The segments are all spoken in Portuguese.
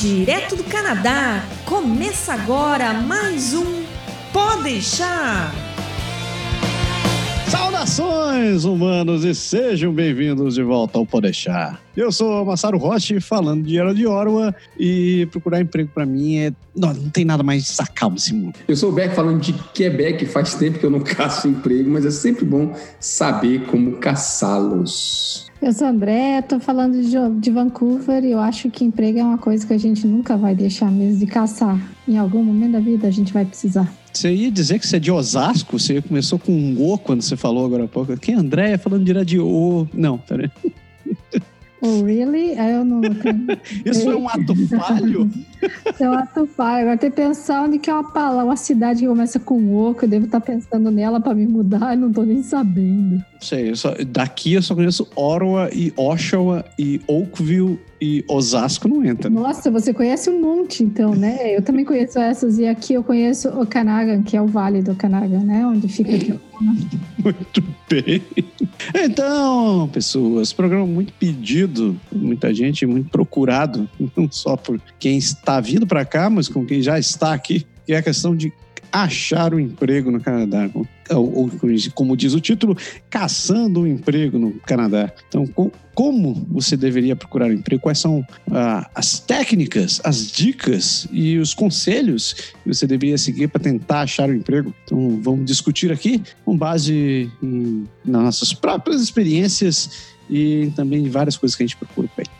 Direto do Canadá, começa agora mais um Pode deixar. Saudações, humanos, e sejam bem-vindos de volta ao Podeixar. Eu sou Massaro Roche, falando de Era de Orwa, e procurar emprego para mim é. Não, não tem nada mais sacal nesse mundo. Eu sou o Beck, falando de Quebec, faz tempo que eu não caço emprego, mas é sempre bom saber como caçá-los. Eu sou André, tô falando de, de Vancouver e eu acho que emprego é uma coisa que a gente nunca vai deixar mesmo de caçar. Em algum momento da vida a gente vai precisar. Você ia dizer que você é de Osasco? Você começou com um O quando você falou agora há pouco. Quem é André falando de de O? Não, peraí. Oh, really? Aí eu não. Isso é um ato falho? É ato falho. Agora tem que pensar onde que é uma palavra, uma cidade que começa com O, que eu devo estar pensando nela para me mudar e não tô nem sabendo. Sei, eu só, daqui eu só conheço Ottawa e Oshawa e Oakville e Osasco não entra. Né? Nossa, você conhece um monte, então, né? Eu também conheço essas. E aqui eu conheço Okanagan, que é o Vale do Okanagan, né? Onde fica aqui. Muito bem. Então, pessoas, programa muito pedido por muita gente, muito procurado, não só por quem está vindo para cá, mas com quem já está aqui, que é a questão de achar um emprego no Canadá, ou, ou como diz o título, caçando um emprego no Canadá. Então, com, como você deveria procurar um emprego? Quais são ah, as técnicas, as dicas e os conselhos que você deveria seguir para tentar achar um emprego? Então, vamos discutir aqui com base em, nas nossas próprias experiências e também várias coisas que a gente procura por aí.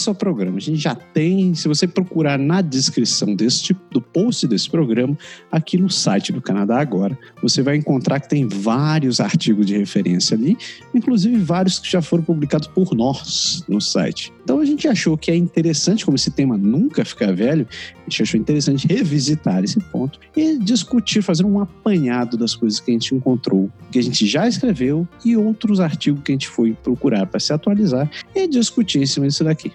Início ao programa. A gente já tem, se você procurar na descrição deste, do post desse programa, aqui no site do Canadá Agora, você vai encontrar que tem vários artigos de referência ali, inclusive vários que já foram publicados por nós no site. Então a gente achou que é interessante, como esse tema nunca fica velho, a gente achou interessante revisitar esse ponto e discutir, fazer um apanhado das coisas que a gente encontrou, que a gente já escreveu e outros artigos que a gente foi procurar para se atualizar e discutir em cima disso daqui.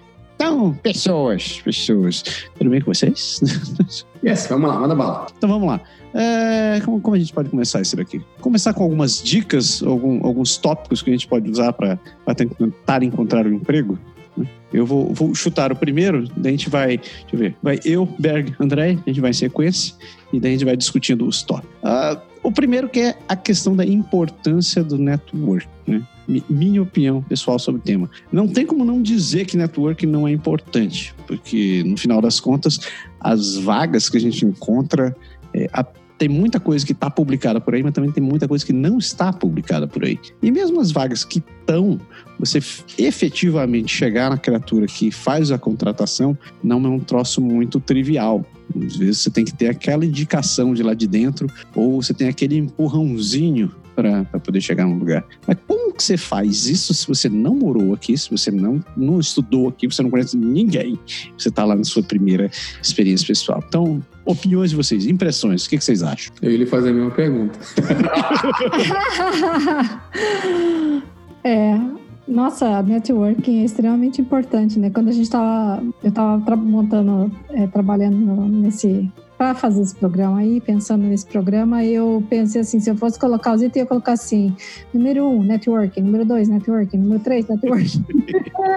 Então, pessoas, pessoas, tudo bem com vocês? Yes, vamos lá, manda bala. Então vamos lá. É, como, como, a gente pode começar isso daqui? Começar com algumas dicas, algum, alguns tópicos que a gente pode usar para tentar encontrar um emprego? Né? Eu vou, vou, chutar o primeiro, daí a gente vai, deixa eu ver, vai eu, Berg, André, a gente vai em sequência, e daí a gente vai discutindo os tópicos. Uh, o primeiro que é a questão da importância do network, né? Minha opinião pessoal sobre o tema. Não tem como não dizer que network não é importante, porque no final das contas, as vagas que a gente encontra, é, a, tem muita coisa que está publicada por aí, mas também tem muita coisa que não está publicada por aí. E mesmo as vagas que estão, você efetivamente chegar na criatura que faz a contratação não é um troço muito trivial. Às vezes você tem que ter aquela indicação de lá de dentro, ou você tem aquele empurrãozinho para poder chegar num lugar. Mas como que você faz isso se você não morou aqui, se você não, não estudou aqui, você não conhece ninguém? Você está lá na sua primeira experiência pessoal. Então, opiniões de vocês, impressões, o que, que vocês acham? Eu ia lhe fazer a mesma pergunta. é, nossa, networking é extremamente importante, né? Quando a gente estava, eu estava montando, é, trabalhando nesse para fazer esse programa aí, pensando nesse programa, eu pensei assim, se eu fosse colocar os itens, eu ia colocar assim, número um, networking, número dois, networking, número três, networking.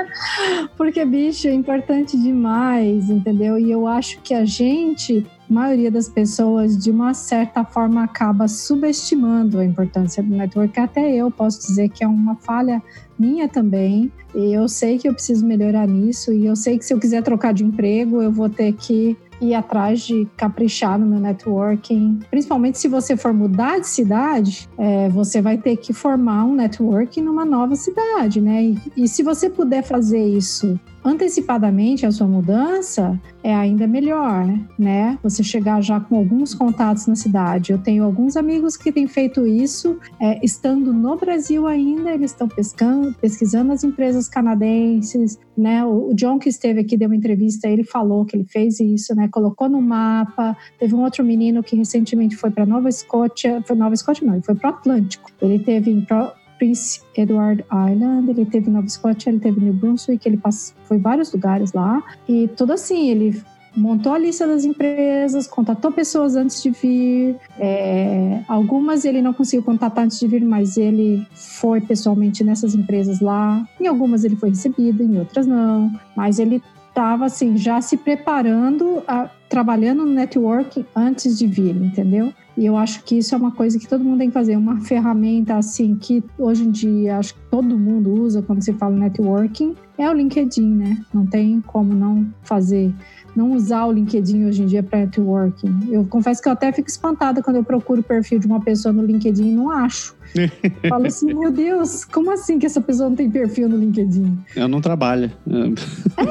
Porque, bicho, é importante demais, entendeu? E eu acho que a gente, a maioria das pessoas, de uma certa forma, acaba subestimando a importância do network. Até eu posso dizer que é uma falha minha também. E eu sei que eu preciso melhorar nisso. E eu sei que se eu quiser trocar de emprego, eu vou ter que ir atrás de caprichar no meu networking. Principalmente se você for mudar de cidade, é, você vai ter que formar um networking numa nova cidade, né? E, e se você puder fazer isso antecipadamente a sua mudança é ainda melhor, né? Você chegar já com alguns contatos na cidade. Eu tenho alguns amigos que têm feito isso, é, estando no Brasil ainda, eles estão pescando, pesquisando as empresas canadenses, né? O, John que esteve aqui deu uma entrevista, ele falou que ele fez isso, né? Colocou no mapa. Teve um outro menino que recentemente foi para Nova Escócia, foi Nova Escócia não, ele foi para o Atlântico. Ele teve em Prince Edward Island, ele teve Nova Escócia, ele teve New Brunswick, ele passou, foi vários lugares lá. E tudo assim, ele montou a lista das empresas, contatou pessoas antes de vir. É, algumas ele não conseguiu contatar antes de vir, mas ele foi pessoalmente nessas empresas lá. Em algumas ele foi recebido, em outras não. Mas ele estava assim já se preparando, a, trabalhando no networking antes de vir, entendeu? E eu acho que isso é uma coisa que todo mundo tem que fazer, uma ferramenta assim que hoje em dia acho que todo mundo usa quando se fala networking, é o LinkedIn, né? Não tem como não fazer, não usar o LinkedIn hoje em dia para networking. Eu confesso que eu até fico espantada quando eu procuro o perfil de uma pessoa no LinkedIn e não acho. Falo assim, meu Deus, como assim que essa pessoa não tem perfil no LinkedIn? Eu não trabalho. É.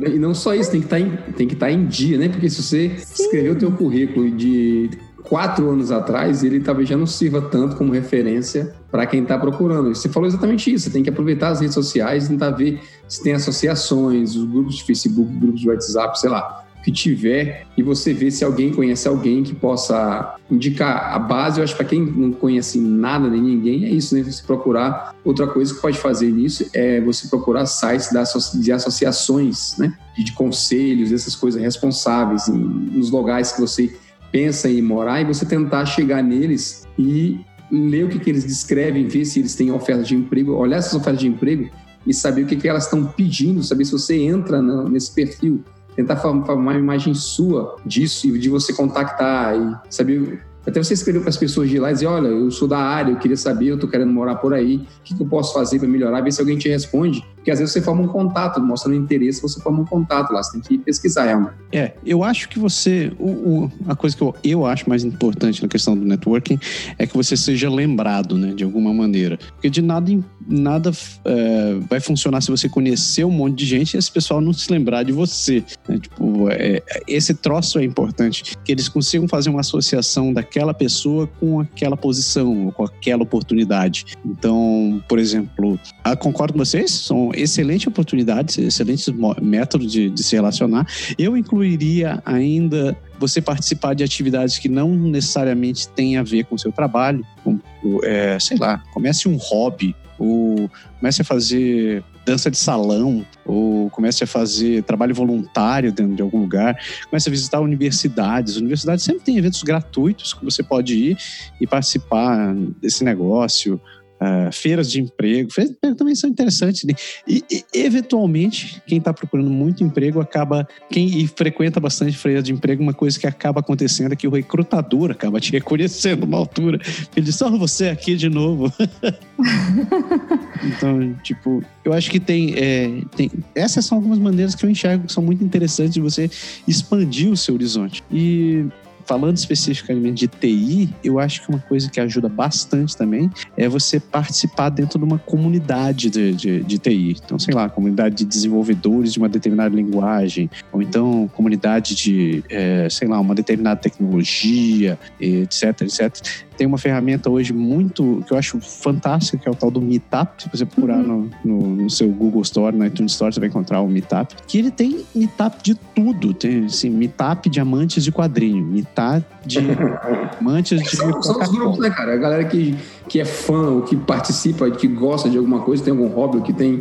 E não só isso, tem que estar tá em, tem que estar tá em dia, né? Porque se você Sim. escrever o teu currículo de quatro anos atrás, ele talvez já não sirva tanto como referência para quem está procurando. Você falou exatamente isso. Você tem que aproveitar as redes sociais e tentar ver se tem associações, os grupos de Facebook, grupos de WhatsApp, sei lá, que tiver, e você ver se alguém conhece alguém que possa indicar a base. Eu acho que para quem não conhece nada nem ninguém, é isso, né? Você procurar. Outra coisa que pode fazer nisso é você procurar sites de associações, né? De conselhos, essas coisas responsáveis, nos locais que você pensa em morar e você tentar chegar neles e ler o que, que eles descrevem, ver se eles têm ofertas de emprego, olhar essas ofertas de emprego e saber o que, que elas estão pedindo, saber se você entra nesse perfil, tentar formar uma imagem sua disso e de você contactar e saber até você escrever para as pessoas de lá e dizer: Olha, eu sou da área, eu queria saber, eu estou querendo morar por aí, o que, que eu posso fazer para melhorar? Ver se alguém te responde. Porque às vezes você forma um contato, mostrando interesse, você forma um contato lá, você tem que pesquisar realmente. É, eu acho que você. O, o, a coisa que eu, eu acho mais importante na questão do networking é que você seja lembrado, né, de alguma maneira. Porque de nada, nada é, vai funcionar se você conhecer um monte de gente e esse pessoal não se lembrar de você. Né? Tipo, é, esse troço é importante, que eles consigam fazer uma associação daquela pessoa com aquela posição, com aquela oportunidade. Então, por exemplo, ah, concordo com vocês, são excelentes oportunidades, excelentes métodos de, de se relacionar. Eu incluiria ainda você participar de atividades que não necessariamente têm a ver com o seu trabalho, como, é, sei lá, comece um hobby, ou comece a fazer dança de salão, ou comece a fazer trabalho voluntário dentro de algum lugar, comece a visitar universidades. Universidades sempre tem eventos gratuitos que você pode ir e participar desse negócio uh, feiras de emprego. Feiras de emprego também são interessantes. Né? E, e, eventualmente, quem está procurando muito emprego acaba. Quem frequenta bastante feira de emprego, uma coisa que acaba acontecendo é que o recrutador acaba te reconhecendo uma altura. Ele diz: só você aqui de novo. então, tipo, eu acho que tem, é, tem. Essas são algumas maneiras que eu enxergo que são muito interessantes de você expandir o seu horizonte. E falando especificamente de TI, eu acho que uma coisa que ajuda bastante também é você participar dentro de uma comunidade de, de, de TI. Então, sei lá, comunidade de desenvolvedores de uma determinada linguagem, ou então comunidade de, é, sei lá, uma determinada tecnologia, etc, etc tem uma ferramenta hoje muito que eu acho fantástica, que é o tal do Meetup. Se você procurar uhum. no, no, no, seu Google Store, no iTunes Store, você vai encontrar o Meetup. Que ele tem Meetup de tudo. Tem assim, Meetup de amantes de quadrinho, Meetup de amantes de. São, são os grupos, né, cara? A galera que, que é fã, ou que participa, que gosta de alguma coisa, tem algum hobby, ou que tem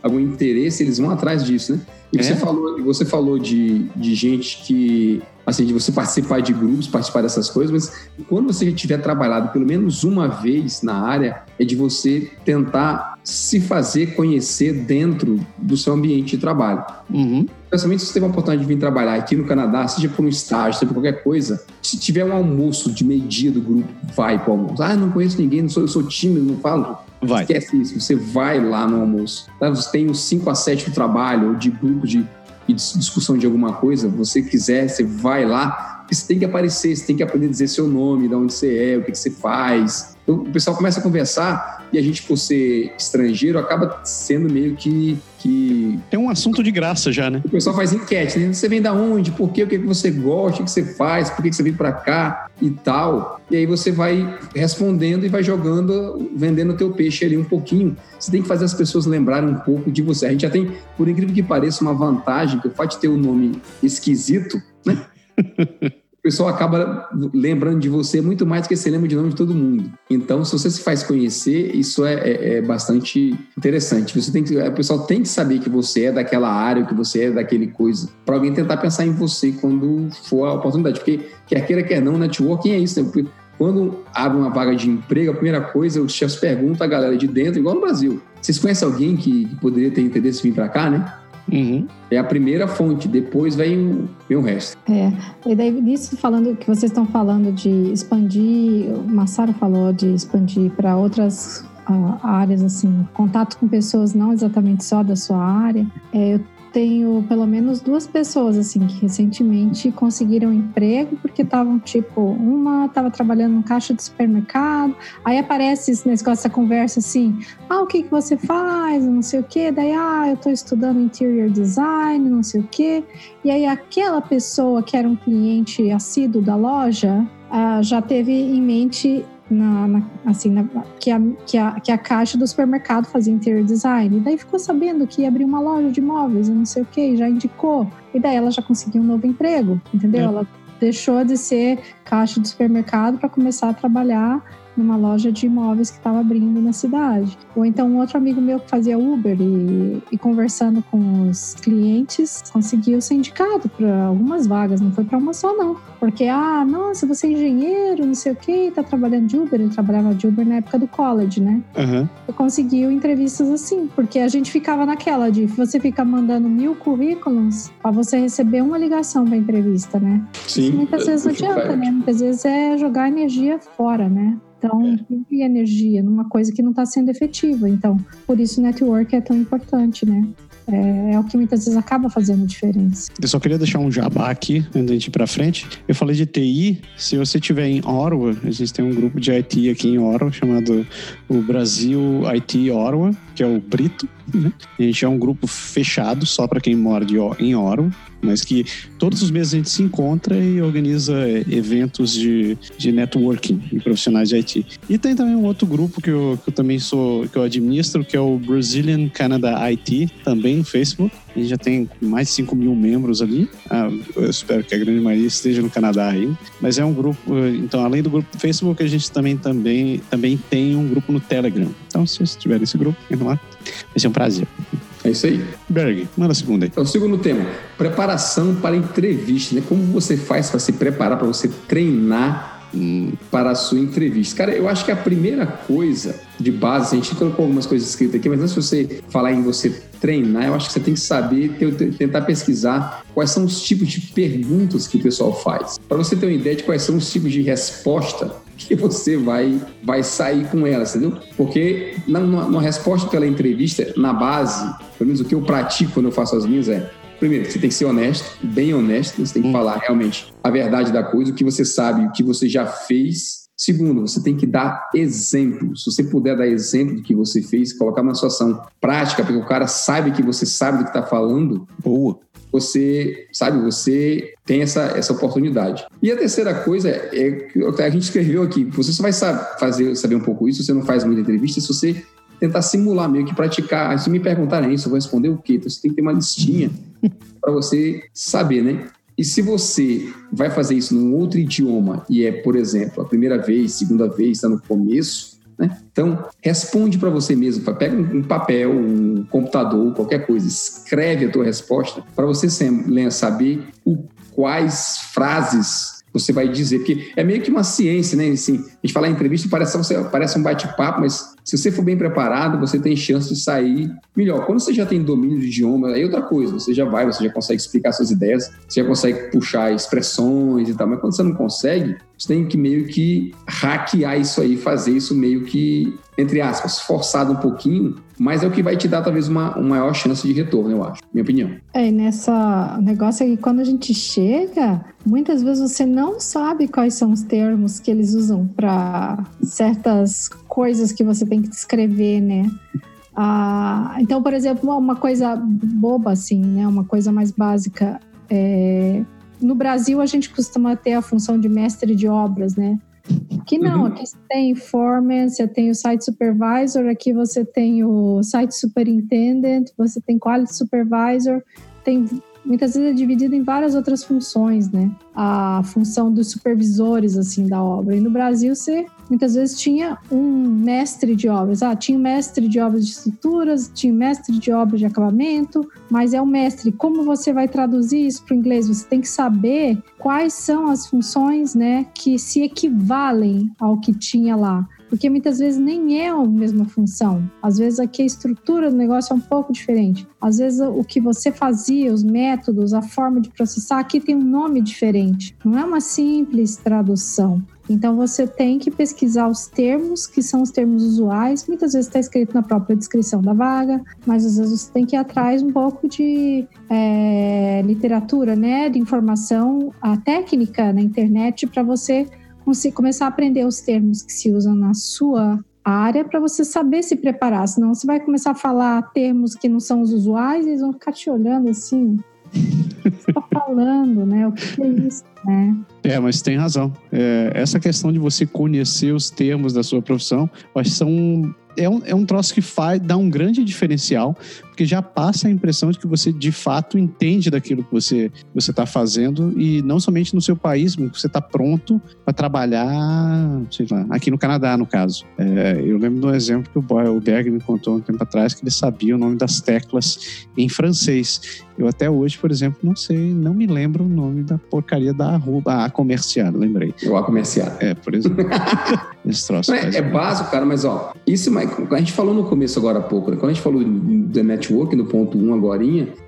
algum interesse, eles vão atrás disso, né? E você é? falou, você falou de, de gente que assim, de você participar de grupos, participar dessas coisas, mas quando você tiver trabalhado pelo menos uma vez na área, é de você tentar se fazer conhecer dentro do seu ambiente de trabalho. Uhum. Especialmente se você teve a oportunidade de vir trabalhar aqui no Canadá, seja por um estágio, seja por qualquer coisa, se tiver um almoço de meio-dia do grupo, vai para o almoço. Ah, não conheço ninguém, não sou, eu sou tímido, não falo. Vai. Esquece isso, você vai lá no almoço. Tá? Você tem os 5 a 7 do trabalho, de grupo de e discussão de alguma coisa, você quiser, você vai lá, você tem que aparecer, você tem que aprender a dizer seu nome, de onde você é, o que, que você faz. Então, o pessoal começa a conversar e a gente, por ser estrangeiro, acaba sendo meio que, que. Tem um assunto de graça já, né? O pessoal faz enquete, né? Você vem da onde? Por quê? O que, que você gosta? O que, você faz? Por que, que você vem para cá? E tal. E aí você vai respondendo e vai jogando, vendendo o teu peixe ali um pouquinho. Você tem que fazer as pessoas lembrarem um pouco de você. A gente já tem, por incrível que pareça, uma vantagem, que o fato de ter um nome esquisito, né? pessoal acaba lembrando de você muito mais do que você lembra de nome de todo mundo. Então, se você se faz conhecer, isso é, é, é bastante interessante. Você tem que, o pessoal tem que saber que você é daquela área, que você é daquele coisa, para alguém tentar pensar em você quando for a oportunidade. Porque quer queira, quer não, networking é isso, né? Quando abre uma vaga de emprego, a primeira coisa, os chefes perguntam a galera de dentro, igual no Brasil. Vocês conhecem alguém que, que poderia ter interesse em vir para cá, né? Uhum. É a primeira fonte, depois vem o, vem o resto. É, e daí nisso falando que vocês estão falando de expandir, o Massaro falou de expandir para outras uh, áreas, assim, contato com pessoas não exatamente só da sua área. É, eu tenho pelo menos duas pessoas assim que recentemente conseguiram emprego porque estavam tipo uma estava trabalhando no caixa de supermercado aí aparece esse negócio essa conversa assim ah o que que você faz? não sei o que daí ah eu estou estudando interior design não sei o que e aí aquela pessoa que era um cliente assíduo da loja ah, já teve em mente na, na, assim, na, que, a, que, a, que a caixa do supermercado fazia interior design. E daí ficou sabendo que ia abrir uma loja de imóveis e não sei o que, já indicou. E daí ela já conseguiu um novo emprego, entendeu? É. Ela deixou de ser caixa do supermercado para começar a trabalhar numa loja de imóveis que estava abrindo na cidade. Ou então um outro amigo meu que fazia Uber e, e conversando com os clientes conseguiu ser indicado para algumas vagas, não foi para uma só não. Porque, ah, nossa, você é engenheiro, não sei o quê, tá trabalhando de Uber. Ele trabalhava de Uber na época do college, né? Uhum. E conseguiu entrevistas assim, porque a gente ficava naquela de você fica mandando mil currículos para você receber uma ligação para entrevista, né? Sim. Isso muitas vezes não adianta, né? Muitas vezes é jogar energia fora, né? Então, é. e energia numa coisa que não está sendo efetiva. Então, por isso o network é tão importante, né? É, é, o que muitas vezes acaba fazendo diferença. Eu só queria deixar um jabá aqui, antes de a gente ir para frente. Eu falei de TI. Se você estiver em Orwa, a gente tem um grupo de IT aqui em Orwa chamado o Brasil IT Orwa, que é o Brito. Né? A gente é um grupo fechado só para quem mora de, em Orwa mas que todos os meses a gente se encontra e organiza é, eventos de, de networking de profissionais de IT. E tem também um outro grupo que eu, que eu também sou, que eu administro, que é o Brazilian Canada IT, também no Facebook. A gente já tem mais de 5 mil membros ali. Ah, eu espero que a grande maioria esteja no Canadá aí. Mas é um grupo, então, além do grupo do Facebook, a gente também, também, também tem um grupo no Telegram. Então, se vocês tiverem esse grupo, entre lá. Vai ser um prazer. É isso aí. Berg, manda a segunda aí. Então, o segundo tema, preparação para entrevista. Né? Como você faz para se preparar, para você treinar hum, para a sua entrevista? Cara, eu acho que a primeira coisa de base, a gente colocou algumas coisas escritas aqui, mas antes de você falar em você treinar, eu acho que você tem que saber, tentar pesquisar quais são os tipos de perguntas que o pessoal faz. Para você ter uma ideia de quais são os tipos de resposta que você vai, vai sair com ela, entendeu? Porque numa, resposta pela entrevista, na base, pelo menos o que eu pratico quando eu faço as minhas é Primeiro, você tem que ser honesto, bem honesto, você tem que hum. falar realmente a verdade da coisa, o que você sabe, o que você já fez. Segundo, você tem que dar exemplo. Se você puder dar exemplo do que você fez, colocar uma situação prática, porque o cara sabe que você sabe do que está falando. Boa você, sabe, você tem essa, essa oportunidade. E a terceira coisa é, que a gente escreveu aqui, você só vai saber, fazer, saber um pouco isso, você não faz muita entrevista, se você tentar simular, meio que praticar. Se me perguntarem isso, eu vou responder o quê? Então você tem que ter uma listinha para você saber, né? E se você vai fazer isso num outro idioma e é, por exemplo, a primeira vez, segunda vez, está no começo, né? Então, responde para você mesmo. Pega um papel, um computador, qualquer coisa, escreve a tua resposta para você saber o, quais frases você vai dizer, porque é meio que uma ciência, né? Assim, gente fala em entrevista parece, parece um bate-papo, mas se você for bem preparado, você tem chance de sair melhor. Quando você já tem domínio do idioma, aí é outra coisa. Você já vai, você já consegue explicar suas ideias, você já consegue puxar expressões e tal. Mas quando você não consegue, você tem que meio que hackear isso aí, fazer isso meio que, entre aspas, forçado um pouquinho, mas é o que vai te dar talvez uma, uma maior chance de retorno, eu acho, minha opinião. É, e nessa negócio é que quando a gente chega, muitas vezes você não sabe quais são os termos que eles usam para certas coisas que você tem que descrever, né? Ah, então, por exemplo, uma coisa boba assim, né? Uma coisa mais básica. É... No Brasil, a gente costuma ter a função de mestre de obras, né? Aqui não, uhum. aqui você tem foreman, você tem o site supervisor, aqui você tem o site superintendent, você tem quality supervisor, tem muitas vezes é dividido em várias outras funções, né? A função dos supervisores assim da obra. E no Brasil você muitas vezes tinha um mestre de obras. Ah, tinha um mestre de obras de estruturas, tinha um mestre de obras de acabamento, mas é o mestre. Como você vai traduzir isso para o inglês? Você tem que saber quais são as funções, né, que se equivalem ao que tinha lá porque muitas vezes nem é a mesma função. Às vezes aqui a estrutura do negócio é um pouco diferente. Às vezes o que você fazia, os métodos, a forma de processar, aqui tem um nome diferente. Não é uma simples tradução. Então você tem que pesquisar os termos, que são os termos usuais. Muitas vezes está escrito na própria descrição da vaga, mas às vezes você tem que ir atrás um pouco de é, literatura, né, de informação, a técnica na internet para você começar a aprender os termos que se usam na sua área para você saber se preparar. Senão você vai começar a falar termos que não são os usuais e eles vão ficar te olhando assim. Está falando, né? O que é isso, né? É, mas tem razão. É, essa questão de você conhecer os termos da sua profissão, acho que são é um, é um troço que faz, dá um grande diferencial, porque já passa a impressão de que você de fato entende daquilo que você você está fazendo e não somente no seu país, mas que você está pronto para trabalhar, sei lá, aqui no Canadá, no caso. É, eu lembro de um exemplo que o, Boy, o Berg me contou um tempo atrás que ele sabia o nome das teclas em francês. Eu até hoje, por exemplo, não sei, não me lembro o nome da porcaria da arroba, a comercial, lembrei. O A comercial. É, por exemplo. Esse troço. É, é básico, cara, mas ó, isso a gente falou no começo agora há pouco, né? Quando a gente falou do network, no ponto 1 um agora,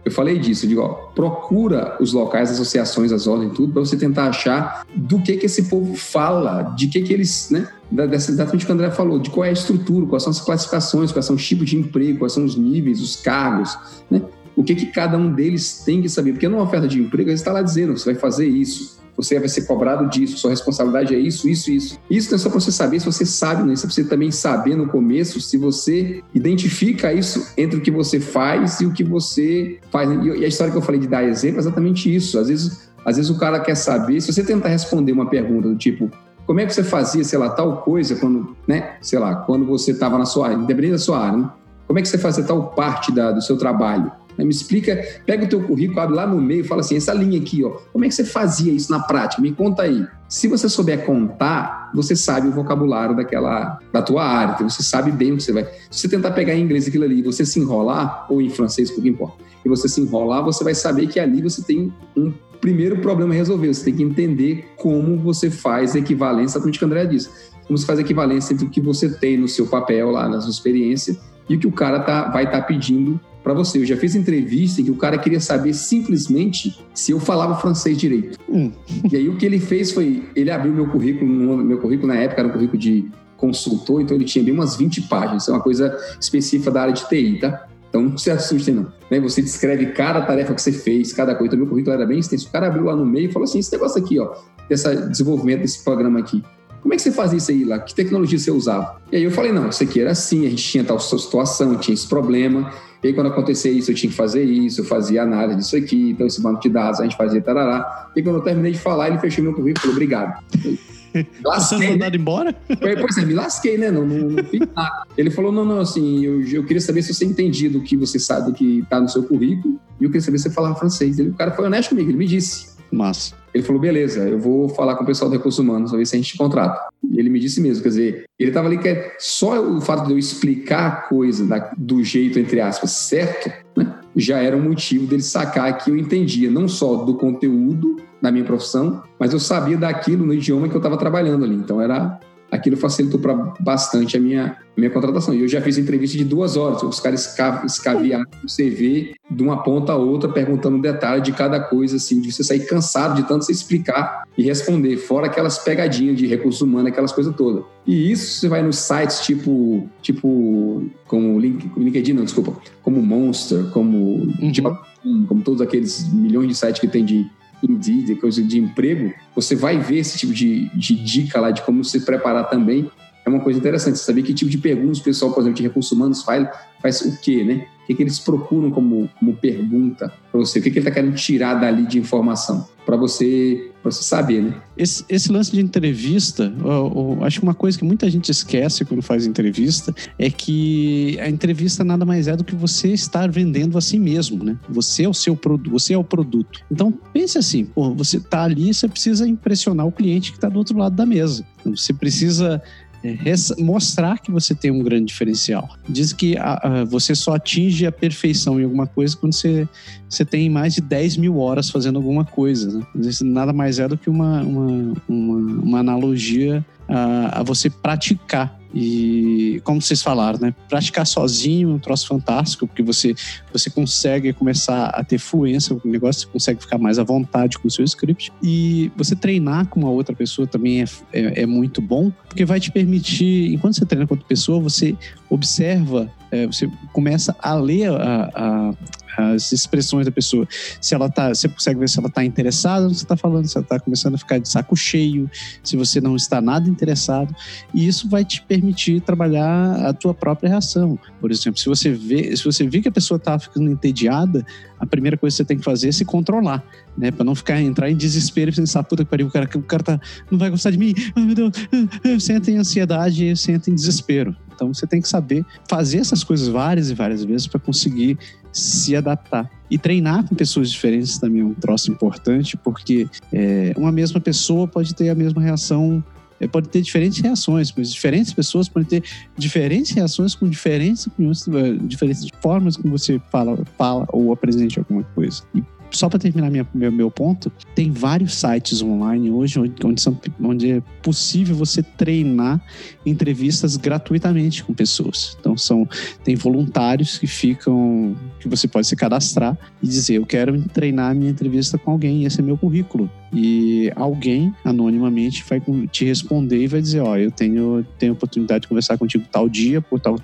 eu falei disso, eu digo, ó, procura os locais, as associações, as ordens, tudo, para você tentar achar do que que esse povo fala, de que que eles, né? Dessa, exatamente o que o André falou, de qual é a estrutura, quais são as classificações, quais são os tipos de emprego, quais são os níveis, os cargos, né? O que que cada um deles tem que saber, porque numa oferta de emprego, ele está lá dizendo, você vai fazer isso, você vai ser cobrado disso, sua responsabilidade é isso, isso, isso. Isso não é só para você saber se você sabe, não. Isso é para você também saber no começo se você identifica isso entre o que você faz e o que você faz. E a história que eu falei de dar exemplo é exatamente isso. Às vezes, às vezes o cara quer saber, se você tentar responder uma pergunta do tipo, como é que você fazia, sei lá, tal coisa quando, né, sei lá, quando você estava na sua área, independente da sua área, né? Como é que você fazia tal parte da, do seu trabalho? Né? Me explica, pega o teu currículo, abre lá no meio e fala assim, essa linha aqui, ó, como é que você fazia isso na prática? Me conta aí. Se você souber contar, você sabe o vocabulário daquela da tua área, então você sabe bem o que você vai. Se você tentar pegar em inglês aquilo ali, você se enrolar ou em francês, pouco importa. E você se enrolar, você vai saber que ali você tem um primeiro problema a resolver. Você tem que entender como você faz equivalência, exatamente o André disse. Como você faz equivalência entre o que você tem no seu papel lá, na sua experiência, e o que o cara tá, vai estar tá pedindo para você. Eu já fiz entrevista em que o cara queria saber simplesmente se eu falava francês direito. Hum. E aí o que ele fez foi, ele abriu meu currículo, meu currículo na época era um currículo de consultor, então ele tinha bem umas 20 páginas, é uma coisa específica da área de TI, tá? Então não se assustem não. Né? Você descreve cada tarefa que você fez, cada coisa. Então, meu currículo era bem extenso. O cara abriu lá no meio e falou assim, esse negócio aqui, ó, desse desenvolvimento desse programa aqui. Como é que você fazia isso aí lá? Que tecnologia você usava? E aí eu falei, não, isso aqui era assim, a gente tinha tal situação, tinha esse problema, e aí, quando acontecia isso, eu tinha que fazer isso, eu fazia análise disso aqui, então esse banco de dados a gente fazia tarará. E quando eu terminei de falar, ele fechou meu currículo e falou, obrigado. Lasquei, Você né? embora? Pois é, me lasquei, né? Não, não, não fiz nada. Ele falou: não, não, assim, eu, eu queria saber se você entendia do que você sabe, do que está no seu currículo, e eu queria saber se você falava francês. Ele, o cara foi honesto comigo, ele me disse. Massa. Ele falou, beleza, eu vou falar com o pessoal do Recursos Humanos, ver se a gente contrata. E ele me disse mesmo, quer dizer, ele estava ali que é só o fato de eu explicar a coisa da, do jeito, entre aspas, certo, né, já era um motivo dele sacar que eu entendia não só do conteúdo da minha profissão, mas eu sabia daquilo no idioma que eu estava trabalhando ali. Então era aquilo facilitou para bastante a minha, minha contratação. E eu já fiz entrevista de duas horas, os caras escaviaram o CV de uma ponta a outra, perguntando detalhe de cada coisa, assim, de você sair cansado de tanto você explicar e responder, fora aquelas pegadinhas de recursos humanos, aquelas coisas todas. E isso você vai nos sites tipo, tipo como Link, LinkedIn, não, desculpa, como Monster, como, uhum. tipo, como todos aqueles milhões de sites que tem de Indeed, coisa de emprego, você vai ver esse tipo de, de dica lá de como se preparar também. É uma coisa interessante, saber que tipo de perguntas o pessoal, por exemplo, de recursos humanos faz, faz o quê, né? Que, que eles procuram como, como pergunta para você? O que, que ele está querendo tirar dali de informação? Para você você saber, né? Esse, esse lance de entrevista, eu, eu, acho que uma coisa que muita gente esquece quando faz entrevista é que a entrevista nada mais é do que você estar vendendo a si mesmo, né? Você é o seu produto, você é o produto. Então pense assim, pô, você tá ali, você precisa impressionar o cliente que está do outro lado da mesa. Então, você precisa é, mostrar que você tem um grande diferencial. Diz que a, a, você só atinge a perfeição em alguma coisa quando você, você tem mais de 10 mil horas fazendo alguma coisa. Né? Nada mais é do que uma, uma, uma, uma analogia a, a você praticar e, como vocês falaram, né? Praticar sozinho é um troço fantástico, porque você, você consegue começar a ter fluência com o negócio, você consegue ficar mais à vontade com o seu script. E você treinar com uma outra pessoa também é, é, é muito bom, porque vai te permitir, enquanto você treina com outra pessoa, você observa, é, você começa a ler a, a as expressões da pessoa. Se ela tá, você consegue ver se ela está interessada no que você está falando, se ela está começando a ficar de saco cheio, se você não está nada interessado. E isso vai te permitir trabalhar a tua própria reação. Por exemplo, se você vê, se você vê que a pessoa está ficando entediada, a primeira coisa que você tem que fazer é se controlar, né? Para não ficar entrar em desespero e pensar, puta que pariu, o cara, o cara tá, não vai gostar de mim, ai meu Deus, você em ansiedade, você em desespero. Então você tem que saber fazer essas coisas várias e várias vezes para conseguir se adaptar. E treinar com pessoas diferentes também é um troço importante, porque é, uma mesma pessoa pode ter a mesma reação é, pode ter diferentes reações, mas diferentes pessoas podem ter diferentes reações com diferentes opiniões, é, diferentes formas como você fala, fala ou apresente alguma coisa. E só para terminar minha, meu, meu ponto, tem vários sites online hoje onde, são, onde é possível você treinar entrevistas gratuitamente com pessoas. Então são tem voluntários que ficam que você pode se cadastrar e dizer eu quero treinar minha entrevista com alguém, esse é meu currículo. E alguém anonimamente vai te responder e vai dizer, ó, oh, eu tenho tenho oportunidade de conversar contigo tal dia por tal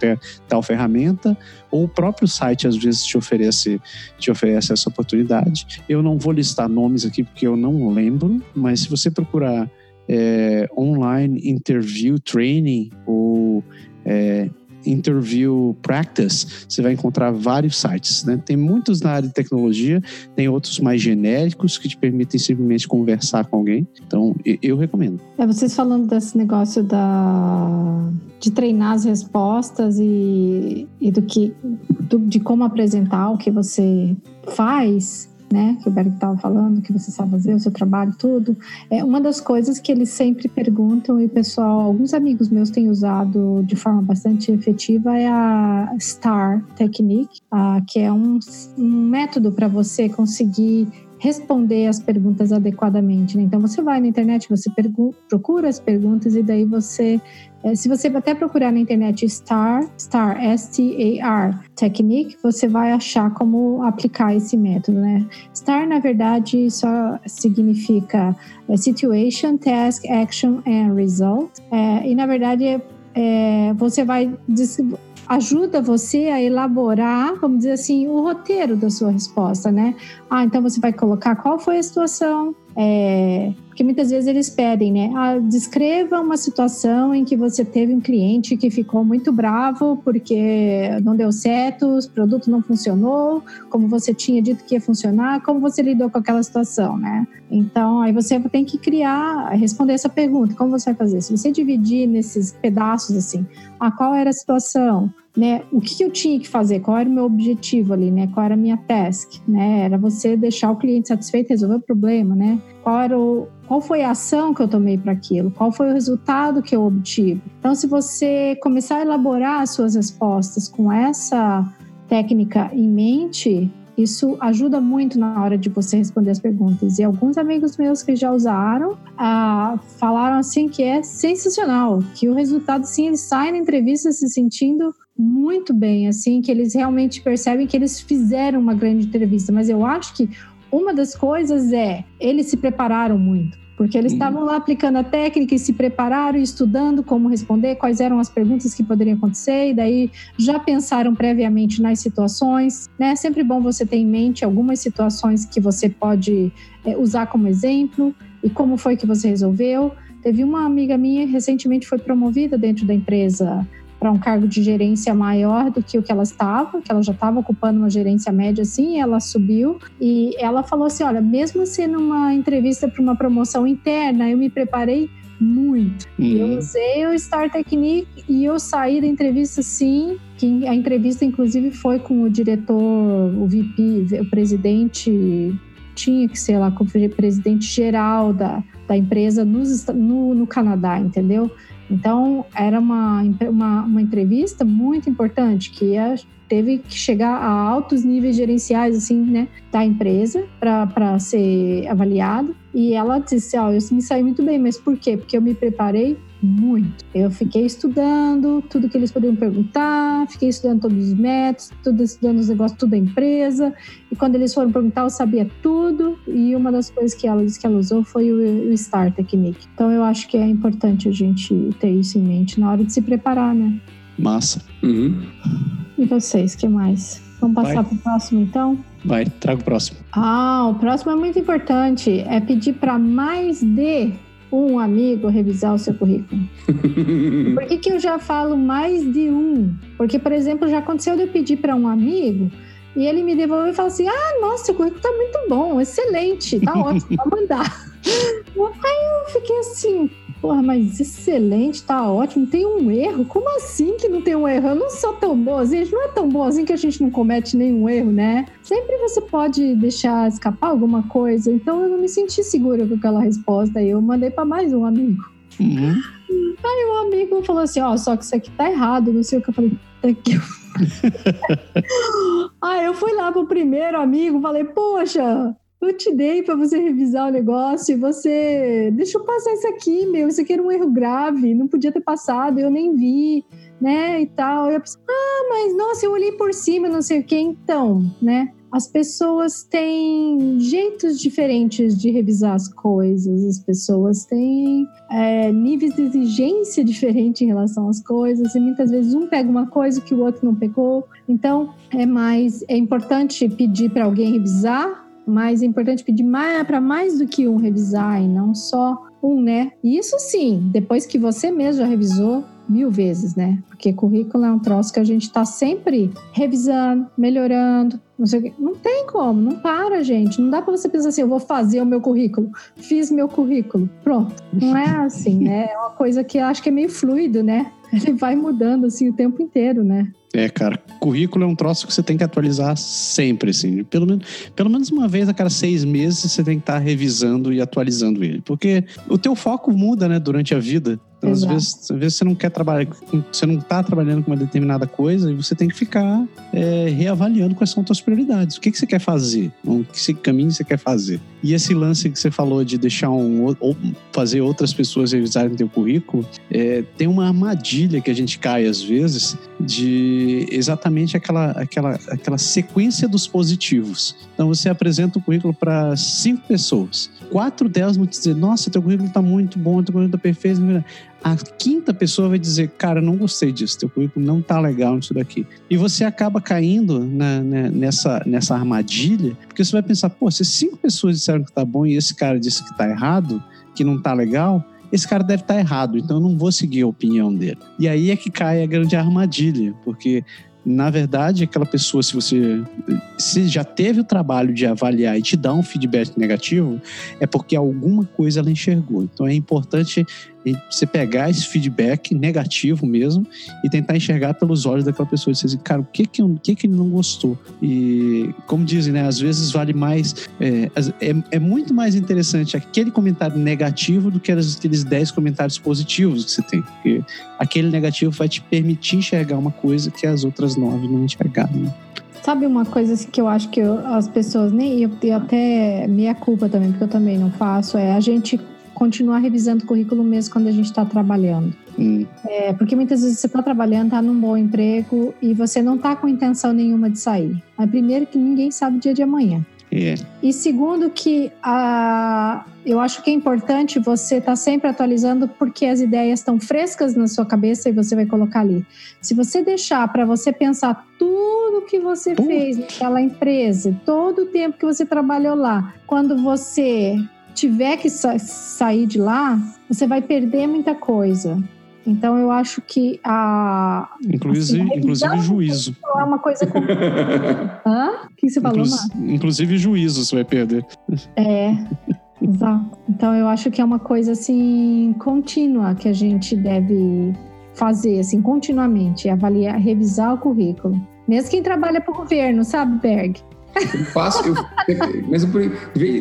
tal ferramenta, ou o próprio site às vezes te oferece te oferece essa oportunidade. Eu não vou listar nomes aqui porque eu não lembro, mas se você procurar é, online interview training ou é, interview practice, você vai encontrar vários sites. Né? Tem muitos na área de tecnologia, tem outros mais genéricos que te permitem simplesmente conversar com alguém. Então, eu recomendo. É, vocês falando desse negócio da de treinar as respostas e, e do que do, de como apresentar o que você faz né, que o Berg estava falando, que você sabe fazer, o seu trabalho, tudo, é uma das coisas que eles sempre perguntam e o pessoal, alguns amigos meus têm usado de forma bastante efetiva é a STAR Technique, a, que é um, um método para você conseguir responder as perguntas adequadamente. Né? Então você vai na internet, você procura as perguntas e daí você, é, se você até procurar na internet STAR, STAR, S-T-A-R Technique, você vai achar como aplicar esse método, né? STAR na verdade só significa é, Situation, Task, Action and Result. É, e na verdade é, você vai ajuda você a elaborar, vamos dizer assim, o roteiro da sua resposta, né? Ah, então você vai colocar qual foi a situação, é, porque muitas vezes eles pedem, né? Ah, descreva uma situação em que você teve um cliente que ficou muito bravo porque não deu certo, o produto não funcionou, como você tinha dito que ia funcionar, como você lidou com aquela situação, né? Então, aí você tem que criar, responder essa pergunta, como você vai fazer? Se você dividir nesses pedaços assim, ah, qual era a situação? Né, o que, eu tinha que fazer? Qual era o meu objetivo ali, né? Qual era a minha task, né? Era você deixar o cliente satisfeito, resolver o problema, né? Qual era o, qual foi a ação que eu tomei para aquilo? Qual foi o resultado que eu obtive? Então, se você começar a elaborar as suas respostas com essa técnica em mente, Isso ajuda muito na hora de você responder as perguntas. E alguns amigos meus que já usaram ah, falaram assim que é sensacional, que o resultado sim eles saem na entrevista se sentindo muito bem, assim, que eles realmente percebem que eles fizeram uma grande entrevista. Mas eu acho que uma das coisas é eles se prepararam muito. Porque eles estavam lá aplicando a técnica e se prepararam, estudando como responder, quais eram as perguntas que poderiam acontecer, e daí já pensaram previamente nas situações. Né? É sempre bom você ter em mente algumas situações que você pode é, usar como exemplo e como foi que você resolveu. Teve uma amiga minha recentemente foi promovida dentro da empresa para um cargo de gerência maior do que o que ela estava, que ela já estava ocupando uma gerência média assim, ela subiu e ela falou assim: olha, mesmo sendo uma entrevista para uma promoção interna, eu me preparei muito. Uhum. Eu usei o Star Technique e eu saí da entrevista sim. Que a entrevista, inclusive, foi com o diretor, o VP, o presidente. Tinha que ser lá com o presidente geral da, da empresa nos, no, no Canadá, entendeu? Então, era uma, uma, uma entrevista muito importante, que ia, teve que chegar a altos níveis gerenciais, assim, né, da empresa para ser avaliado. E ela disse, ó, oh, eu me saí muito bem, mas por quê? Porque eu me preparei muito. Eu fiquei estudando tudo que eles poderiam perguntar, fiquei estudando todos os métodos, tudo estudando os negócios, tudo da empresa. E quando eles foram perguntar, eu sabia tudo. E uma das coisas que ela disse que ela usou foi o, o Star Technique. Então eu acho que é importante a gente ter isso em mente na hora de se preparar, né? Massa. Uhum. E vocês, que mais? Vamos passar para o próximo, então? Vai, traga o próximo. Ah, o próximo é muito importante. É pedir para mais de um amigo revisar o seu currículo. Por que, que eu já falo mais de um? Porque, por exemplo, já aconteceu de eu pedir para um amigo e ele me devolveu e falou assim: Ah, nossa, seu currículo tá muito bom, excelente, tá ótimo, pode mandar. Aí eu fiquei assim, porra, mas excelente, tá ótimo, tem um erro? Como assim que não tem um erro? Eu não sou tão boazinha, a gente não é tão boazinha que a gente não comete nenhum erro, né? Sempre você pode deixar escapar alguma coisa, então eu não me senti segura com aquela resposta e eu mandei para mais um amigo. Uhum. Aí o amigo falou assim, ó, oh, só que isso aqui tá errado, não sei o que eu falei, aqui. Aí eu fui lá pro primeiro amigo, falei, poxa, eu te dei para você revisar o negócio e você deixa eu passar isso aqui, meu, isso aqui era um erro grave, não podia ter passado, eu nem vi, né, e tal. E a pessoa, ah, mas nossa, eu olhei por cima, não sei o que, então, né? As pessoas têm jeitos diferentes de revisar as coisas, as pessoas têm é, níveis de exigência diferentes em relação às coisas, e muitas vezes um pega uma coisa que o outro não pegou. Então, é mais é importante pedir para alguém revisar mas é importante pedir para mais do que um revisar e não só um, né? Isso sim, depois que você mesmo já revisou mil vezes, né? Porque currículo é um troço que a gente está sempre revisando, melhorando, não sei o quê. Não tem como, não para, gente. Não dá para você pensar assim, eu vou fazer o meu currículo, fiz meu currículo, pronto. Não é assim, né? É uma coisa que eu acho que é meio fluido, né? Ele vai mudando assim o tempo inteiro, né? É, cara, currículo é um troço que você tem que atualizar sempre, assim. Pelo menos, pelo menos uma vez a cada seis meses você tem que estar revisando e atualizando ele. Porque o teu foco muda, né, durante a vida. Às vezes, às vezes você não quer trabalhar, você não está trabalhando com uma determinada coisa e você tem que ficar é, reavaliando quais são as suas prioridades. O que, que você quer fazer? Que caminho você quer fazer? E esse lance que você falou de deixar um ou fazer outras pessoas revisarem teu currículo, é, tem uma armadilha que a gente cai às vezes de exatamente aquela, aquela, aquela sequência dos positivos. Então você apresenta o currículo para cinco pessoas. Quatro delas vão dizer: Nossa, teu currículo está muito bom, teu currículo está perfeito a quinta pessoa vai dizer, cara, não gostei disso, teu currículo não tá legal nisso daqui. E você acaba caindo na, né, nessa, nessa armadilha, porque você vai pensar, pô, se cinco pessoas disseram que tá bom e esse cara disse que tá errado, que não tá legal, esse cara deve estar tá errado, então eu não vou seguir a opinião dele. E aí é que cai a grande armadilha, porque na verdade, aquela pessoa, se você se já teve o trabalho de avaliar e te dar um feedback negativo, é porque alguma coisa ela enxergou. Então é importante você pegar esse feedback negativo mesmo e tentar enxergar pelos olhos daquela pessoa e dizer assim, cara, o que que, o que que ele não gostou? E como dizem, né, às vezes vale mais, é, é, é muito mais interessante aquele comentário negativo do que aqueles 10 comentários positivos que você tem, porque aquele negativo vai te permitir enxergar uma coisa que as outras nove não enxergaram. Né? Sabe uma coisa assim que eu acho que eu, as pessoas nem eu até minha culpa também, porque eu também não faço, é a gente continuar revisando o currículo mesmo quando a gente está trabalhando. Hum. É, porque muitas vezes você está trabalhando, está num bom emprego e você não está com intenção nenhuma de sair. Mas primeiro que ninguém sabe o dia de amanhã. É. E segundo que a, eu acho que é importante você estar sempre atualizando porque as ideias estão frescas na sua cabeça e você vai colocar ali. Se você deixar para você pensar tudo que você Putz. fez naquela empresa, todo o tempo que você trabalhou lá, quando você tiver que sa- sair de lá, você vai perder muita coisa. Então eu acho que a Inclusive, Assim, inclusive revisar- juízo. é uma coisa. Hã? O que você falou, Inclus- inclusive juízo você vai perder. É, exato. Então eu acho que é uma coisa assim contínua que a gente deve fazer assim continuamente, avaliar, revisar o currículo. Mesmo quem trabalha para o governo, sabe, Berg? Eu faço, eu, mas eu,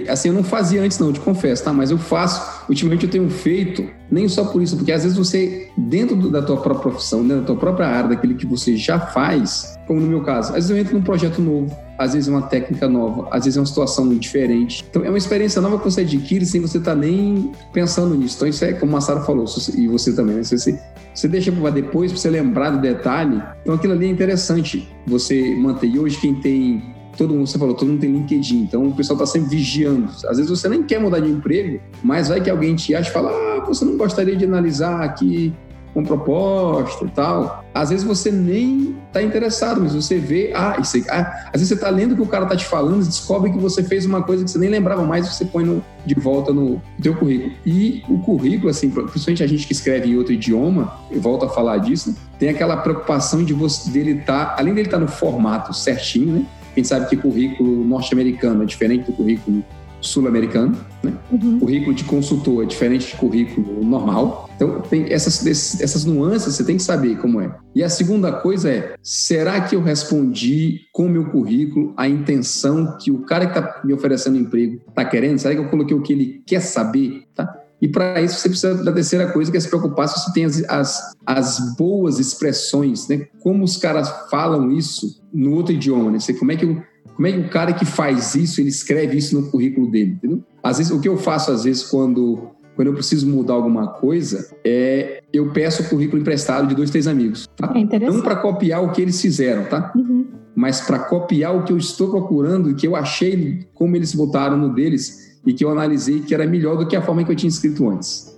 assim, eu não fazia antes, não, eu te confesso, tá? Mas eu faço, ultimamente eu tenho feito, nem só por isso, porque às vezes você, dentro do- da tua própria profissão, dentro da tua própria área, daquilo que você já faz, como no meu caso, às vezes eu entro num projeto novo, às vezes é uma técnica nova, às vezes é uma situação diferente. Então é uma experiência nova que você adquire sem você estar nem pensando nisso. Então isso é, como a Sara falou, e você também, né? Você, você deixa para depois, para você lembrar do detalhe, então aquilo ali é interessante você manter. E hoje quem tem todo mundo, você falou, todo mundo tem LinkedIn, então o pessoal está sempre vigiando. Às vezes você nem quer mudar de emprego, mas vai que alguém te acha e fala, ah, você não gostaria de analisar aqui uma proposta e tal. Às vezes você nem está interessado, mas você vê, ah, isso aí, ah, às vezes você está lendo o que o cara está te falando descobre que você fez uma coisa que você nem lembrava mais e você põe no, de volta no teu currículo. E o currículo, assim, principalmente a gente que escreve em outro idioma, eu volto a falar disso, tem aquela preocupação de você, dele estar, tá, além dele estar tá no formato certinho, né? A gente sabe que currículo norte-americano é diferente do currículo sul-americano, né? Uhum. Currículo de consultor é diferente de currículo normal. Então, tem essas, essas nuances você tem que saber como é. E a segunda coisa é: será que eu respondi com o meu currículo a intenção que o cara que está me oferecendo emprego está querendo? Será que eu coloquei o que ele quer saber? Tá? E para isso você precisa da terceira coisa, que é se preocupar se você tem as, as, as boas expressões, né? Como os caras falam isso no outro idioma, né? Você, como é que eu, como é que o cara que faz isso, ele escreve isso no currículo dele, entendeu? Às vezes, o que eu faço às vezes quando, quando eu preciso mudar alguma coisa é eu peço o currículo emprestado de dois, três amigos. Tá? É. Não para copiar o que eles fizeram, tá? Uhum. Mas para copiar o que eu estou procurando e que eu achei como eles botaram no deles e que eu analisei que era melhor do que a forma que eu tinha escrito antes.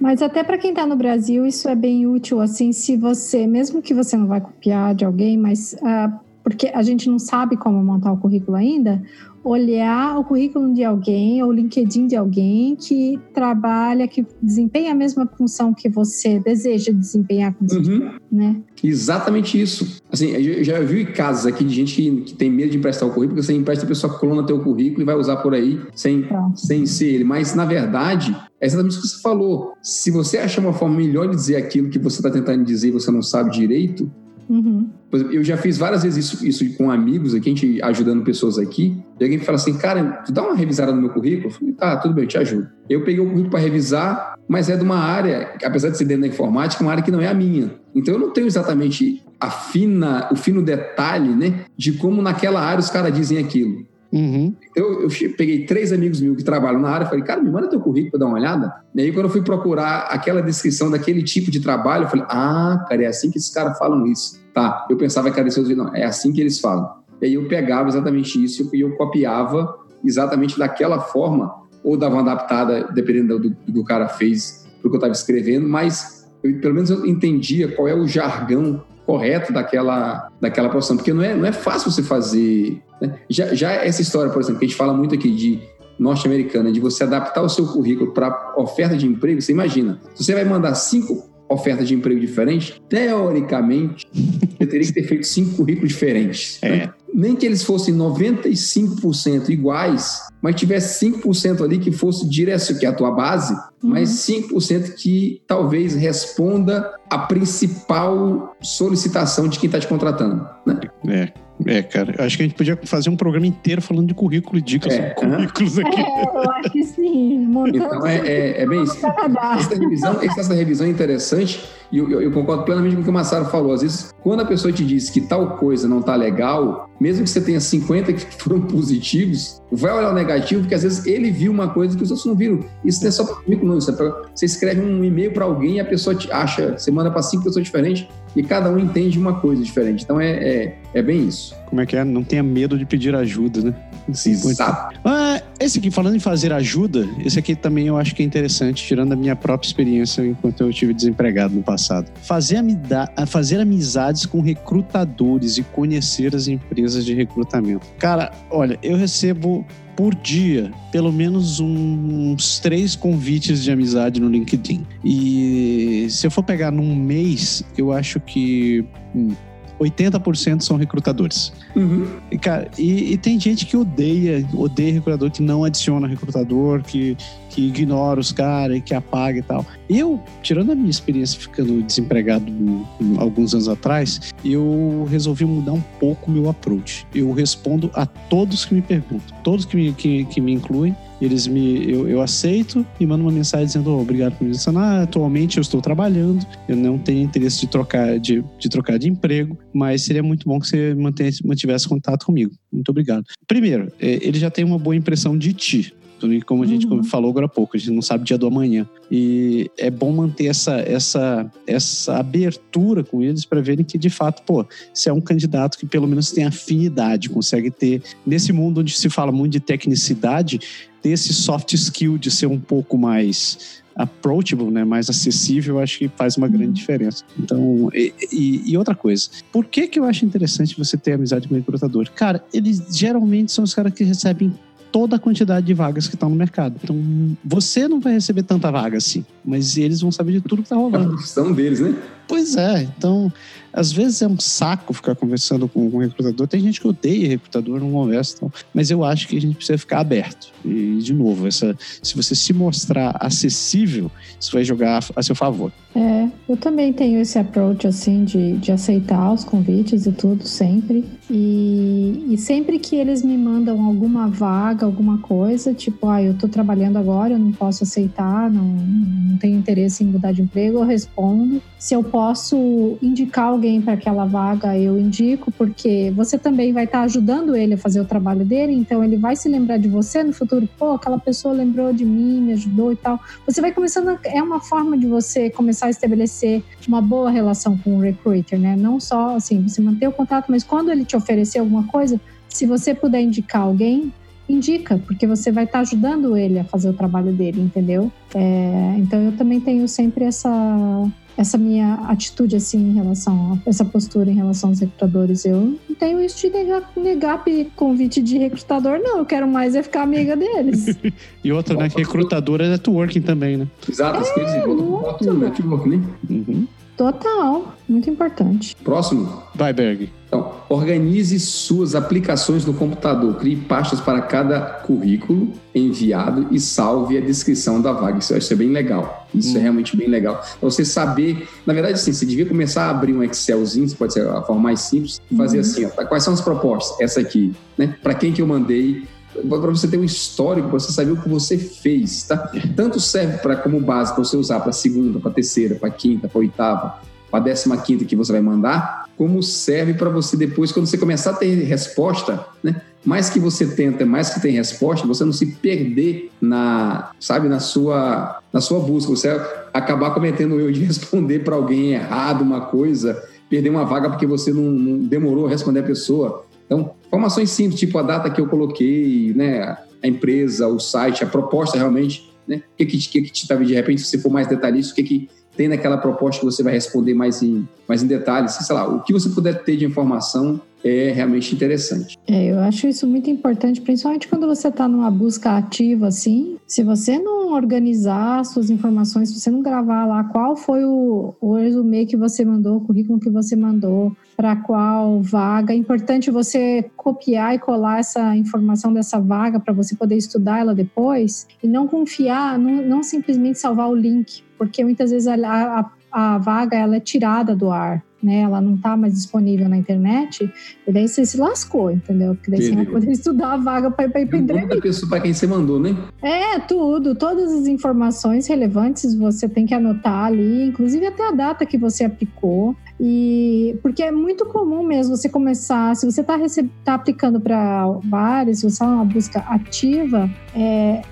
Mas até para quem está no Brasil, isso é bem útil, assim, se você, mesmo que você não vai copiar de alguém, mas uh, porque a gente não sabe como montar o currículo ainda, olhar o currículo de alguém ou o LinkedIn de alguém que trabalha, que desempenha a mesma função que você deseja desempenhar com você, Uhum. né? Exatamente isso. Assim, eu já vi casos aqui de gente que, tem medo de emprestar o currículo, porque você empresta a pessoa clona teu currículo e vai usar por aí sem, Pronto. sem ser ele. Mas, na verdade, é exatamente o que você falou. Se você achar uma forma melhor de dizer aquilo que você está tentando dizer e você não sabe direito, Uhum. eu já fiz várias vezes isso, isso com amigos aqui, a gente ajudando pessoas aqui, e alguém fala assim, cara, tu dá uma revisada no meu currículo? Eu falei, tá, tudo bem, eu te ajudo. Eu peguei o currículo para revisar, mas é de uma área, apesar de ser dentro da informática, uma área que não é a minha. Então eu não tenho exatamente a fina, o fino detalhe, né, de como naquela área os caras dizem aquilo. Uhum. Eu, eu peguei três amigos meus que trabalham na área, falei, cara, me manda teu currículo para dar uma olhada. E aí, quando eu fui procurar aquela descrição daquele tipo de trabalho, eu falei, ah, cara, é assim que esses caras falam isso. Tá, eu pensava que era isso, não, é assim que eles falam. E aí eu pegava exatamente isso e eu copiava exatamente daquela forma, ou dava uma adaptada, dependendo do, do que o cara fez, do que eu estava escrevendo, mas eu, pelo menos eu entendia qual é o jargão correto daquela, daquela profissão, porque não é, não é fácil você fazer. né? Já, já essa história, por exemplo, que a gente fala muito aqui de norte-americana, de você adaptar o seu currículo para oferta de emprego, você imagina, se você vai mandar cinco ofertas de emprego diferentes, teoricamente, você teria que ter feito cinco currículos diferentes. né? Nem que eles fossem 95% iguais, mas tivesse 5% ali que fosse direto, que é a tua base, mas 5% que talvez responda a principal solicitação de quem está te contratando. Né? É. É, cara, acho que a gente podia fazer um programa inteiro falando de currículo e dicas É, sobre currículos aqui. É, eu acho que sim. Montando Então é, é, é bem isso. Essa revisão, essa revisão é interessante e eu, eu- eu concordo plenamente com o que o Massaro falou. Às vezes, quando a pessoa te diz que tal coisa não tá legal, mesmo que você tenha 50 que foram positivos, vai olhar o negativo, porque às vezes ele viu uma coisa que os outros não viram. Isso não é só para currículo, não. Isso é pra, você escreve um e-mail para alguém e a pessoa te acha, você manda para cinco pessoas diferentes e cada um entende uma coisa diferente. Então é, é, bem isso. Como é que é? Não tenha medo de pedir ajuda, né? Sim, Exato. Ah, esse aqui, falando em fazer ajuda, esse aqui também eu acho que é interessante, tirando a minha própria experiência enquanto eu tive desempregado no passado. Fazer, amida- fazer amizades com recrutadores e conhecer as empresas de recrutamento. Cara, olha, eu recebo por dia pelo menos um- uns três convites de amizade no LinkedIn. E se eu for pegar num mês, eu acho que hum, 80% são recrutadores. Uhum. E, cara, e, e tem gente que odeia, odeia recrutador, que não adiciona recrutador, que, que ignora os caras, que apaga e tal. Eu, tirando a minha experiência ficando desempregado alguns anos atrás, eu resolvi mudar um pouco o meu approach. Eu respondo a todos que me perguntam, todos que me, que, que me incluem, eles me, eu, eu aceito e mando uma mensagem dizendo "Oh, obrigado por me adicionar. Atualmente eu estou trabalhando, eu não tenho interesse de trocar de, de trocar de emprego, mas seria muito bom que você mantenha- mantivesse contato comigo. Muito obrigado. Primeiro, eh, ele já tem uma boa impressão de ti. Como a gente Uhum. falou agora há pouco, a gente não sabe o dia do amanhã. E é bom manter essa, essa, essa abertura com eles para verem que, de fato, pô, você é um candidato que pelo menos tem afinidade, consegue ter. Nesse mundo onde se fala muito de tecnicidade, ter esse soft skill de ser um pouco mais approachable, né, mais acessível, eu acho que faz uma grande diferença. Então, e, e- e outra coisa, por que que eu acho interessante você ter amizade com o recrutador? Cara, eles geralmente são os caras que recebem toda a quantidade de vagas que estão no mercado. Então, você não vai receber tanta vaga assim, mas eles vão saber de tudo que tá É a rolando. profissão deles, né? Pois é, então, às vezes é um saco ficar conversando com um recrutador. Tem gente que odeia recrutador, não conversa e tal. Mas eu acho que a gente precisa ficar aberto. E, de novo, essa, se você se mostrar acessível, isso vai jogar a seu favor. É, eu também tenho esse approach assim de, de aceitar os convites e tudo sempre. E, e sempre que eles me mandam alguma vaga, alguma coisa, tipo, ah, eu tô trabalhando agora, eu não posso aceitar, não, não tenho interesse em mudar de emprego, eu respondo. Se eu posso indicar alguém para aquela vaga, eu indico, porque você também vai estar ajudando ele a fazer o trabalho dele, então ele vai se lembrar de você no futuro, pô, aquela pessoa lembrou de mim, me ajudou e tal você vai começando é uma forma de você começar a estabelecer uma boa relação com o recruiter, né? Não só assim, você manter o contato, mas quando ele te oferecer alguma coisa, se você puder indicar alguém, indica, porque você vai estar ajudando ele a fazer o trabalho dele, entendeu? É, então eu também tenho sempre essa essa minha atitude assim em relação a essa postura em relação aos recrutadores. Eu não tenho isso de negar, negar convite de recrutador, não. Eu quero mais é ficar amiga deles. E outra, né? Recrutador é networking também, né? Exato, as coisas voltam pro muito. outro network, né? Uhum. Total, muito importante. Próximo. Vai, Berg. Então, organize suas aplicações no computador. Crie pastas para cada currículo enviado e salve a descrição da vaga. Isso eu acho é bem legal. Isso Hum. é realmente bem legal. Pra você saber, na verdade, assim, você devia começar a abrir um Excelzinho, pode ser a forma mais simples, e fazer Uhum. assim, ó, tá, quais são as propostas? Essa aqui, né? Para quem que eu mandei? Para você ter um histórico, para você saber o que você fez, tá? Tanto serve para como base para você usar para segunda, para terceira, para quinta, para oitava, para décima quinta que você vai mandar, como serve para você depois, quando você começar a ter resposta, né? Mais que você tenta, mais que tem resposta, você não se perder na, sabe, na sua, na sua busca, você acabar cometendo o erro de responder para alguém errado uma coisa, perder uma vaga porque você não, não demorou a responder a pessoa. Então, informações simples, tipo a data que eu coloquei, né, a empresa, o site, a proposta realmente, né? O que que, que, que te de repente, se for mais detalhista, o que que tem naquela proposta que você vai responder mais em, mais em detalhes, sei lá, o que você puder ter de informação é realmente interessante. É, eu acho isso muito importante, principalmente quando você está numa busca ativa assim. Se você não organizar suas informações, se você não gravar lá qual foi o, o resumo que você mandou, o currículo que você mandou, para qual vaga, é importante você copiar e colar essa informação dessa vaga para você poder estudar ela depois e não confiar, não, não simplesmente salvar o link, porque muitas vezes a, a, a vaga ela é tirada do ar, né? Ela não está mais disponível na internet, e daí você se lascou, entendeu? Porque daí você vai poder estudar a vaga para ir para entrevista. pessoa para quem você mandou, né? É, tudo. Todas as informações relevantes você tem que anotar ali, inclusive até a data que você aplicou. E porque é muito comum mesmo você começar, se você está tá aplicando para vários, se você está numa busca ativa, é,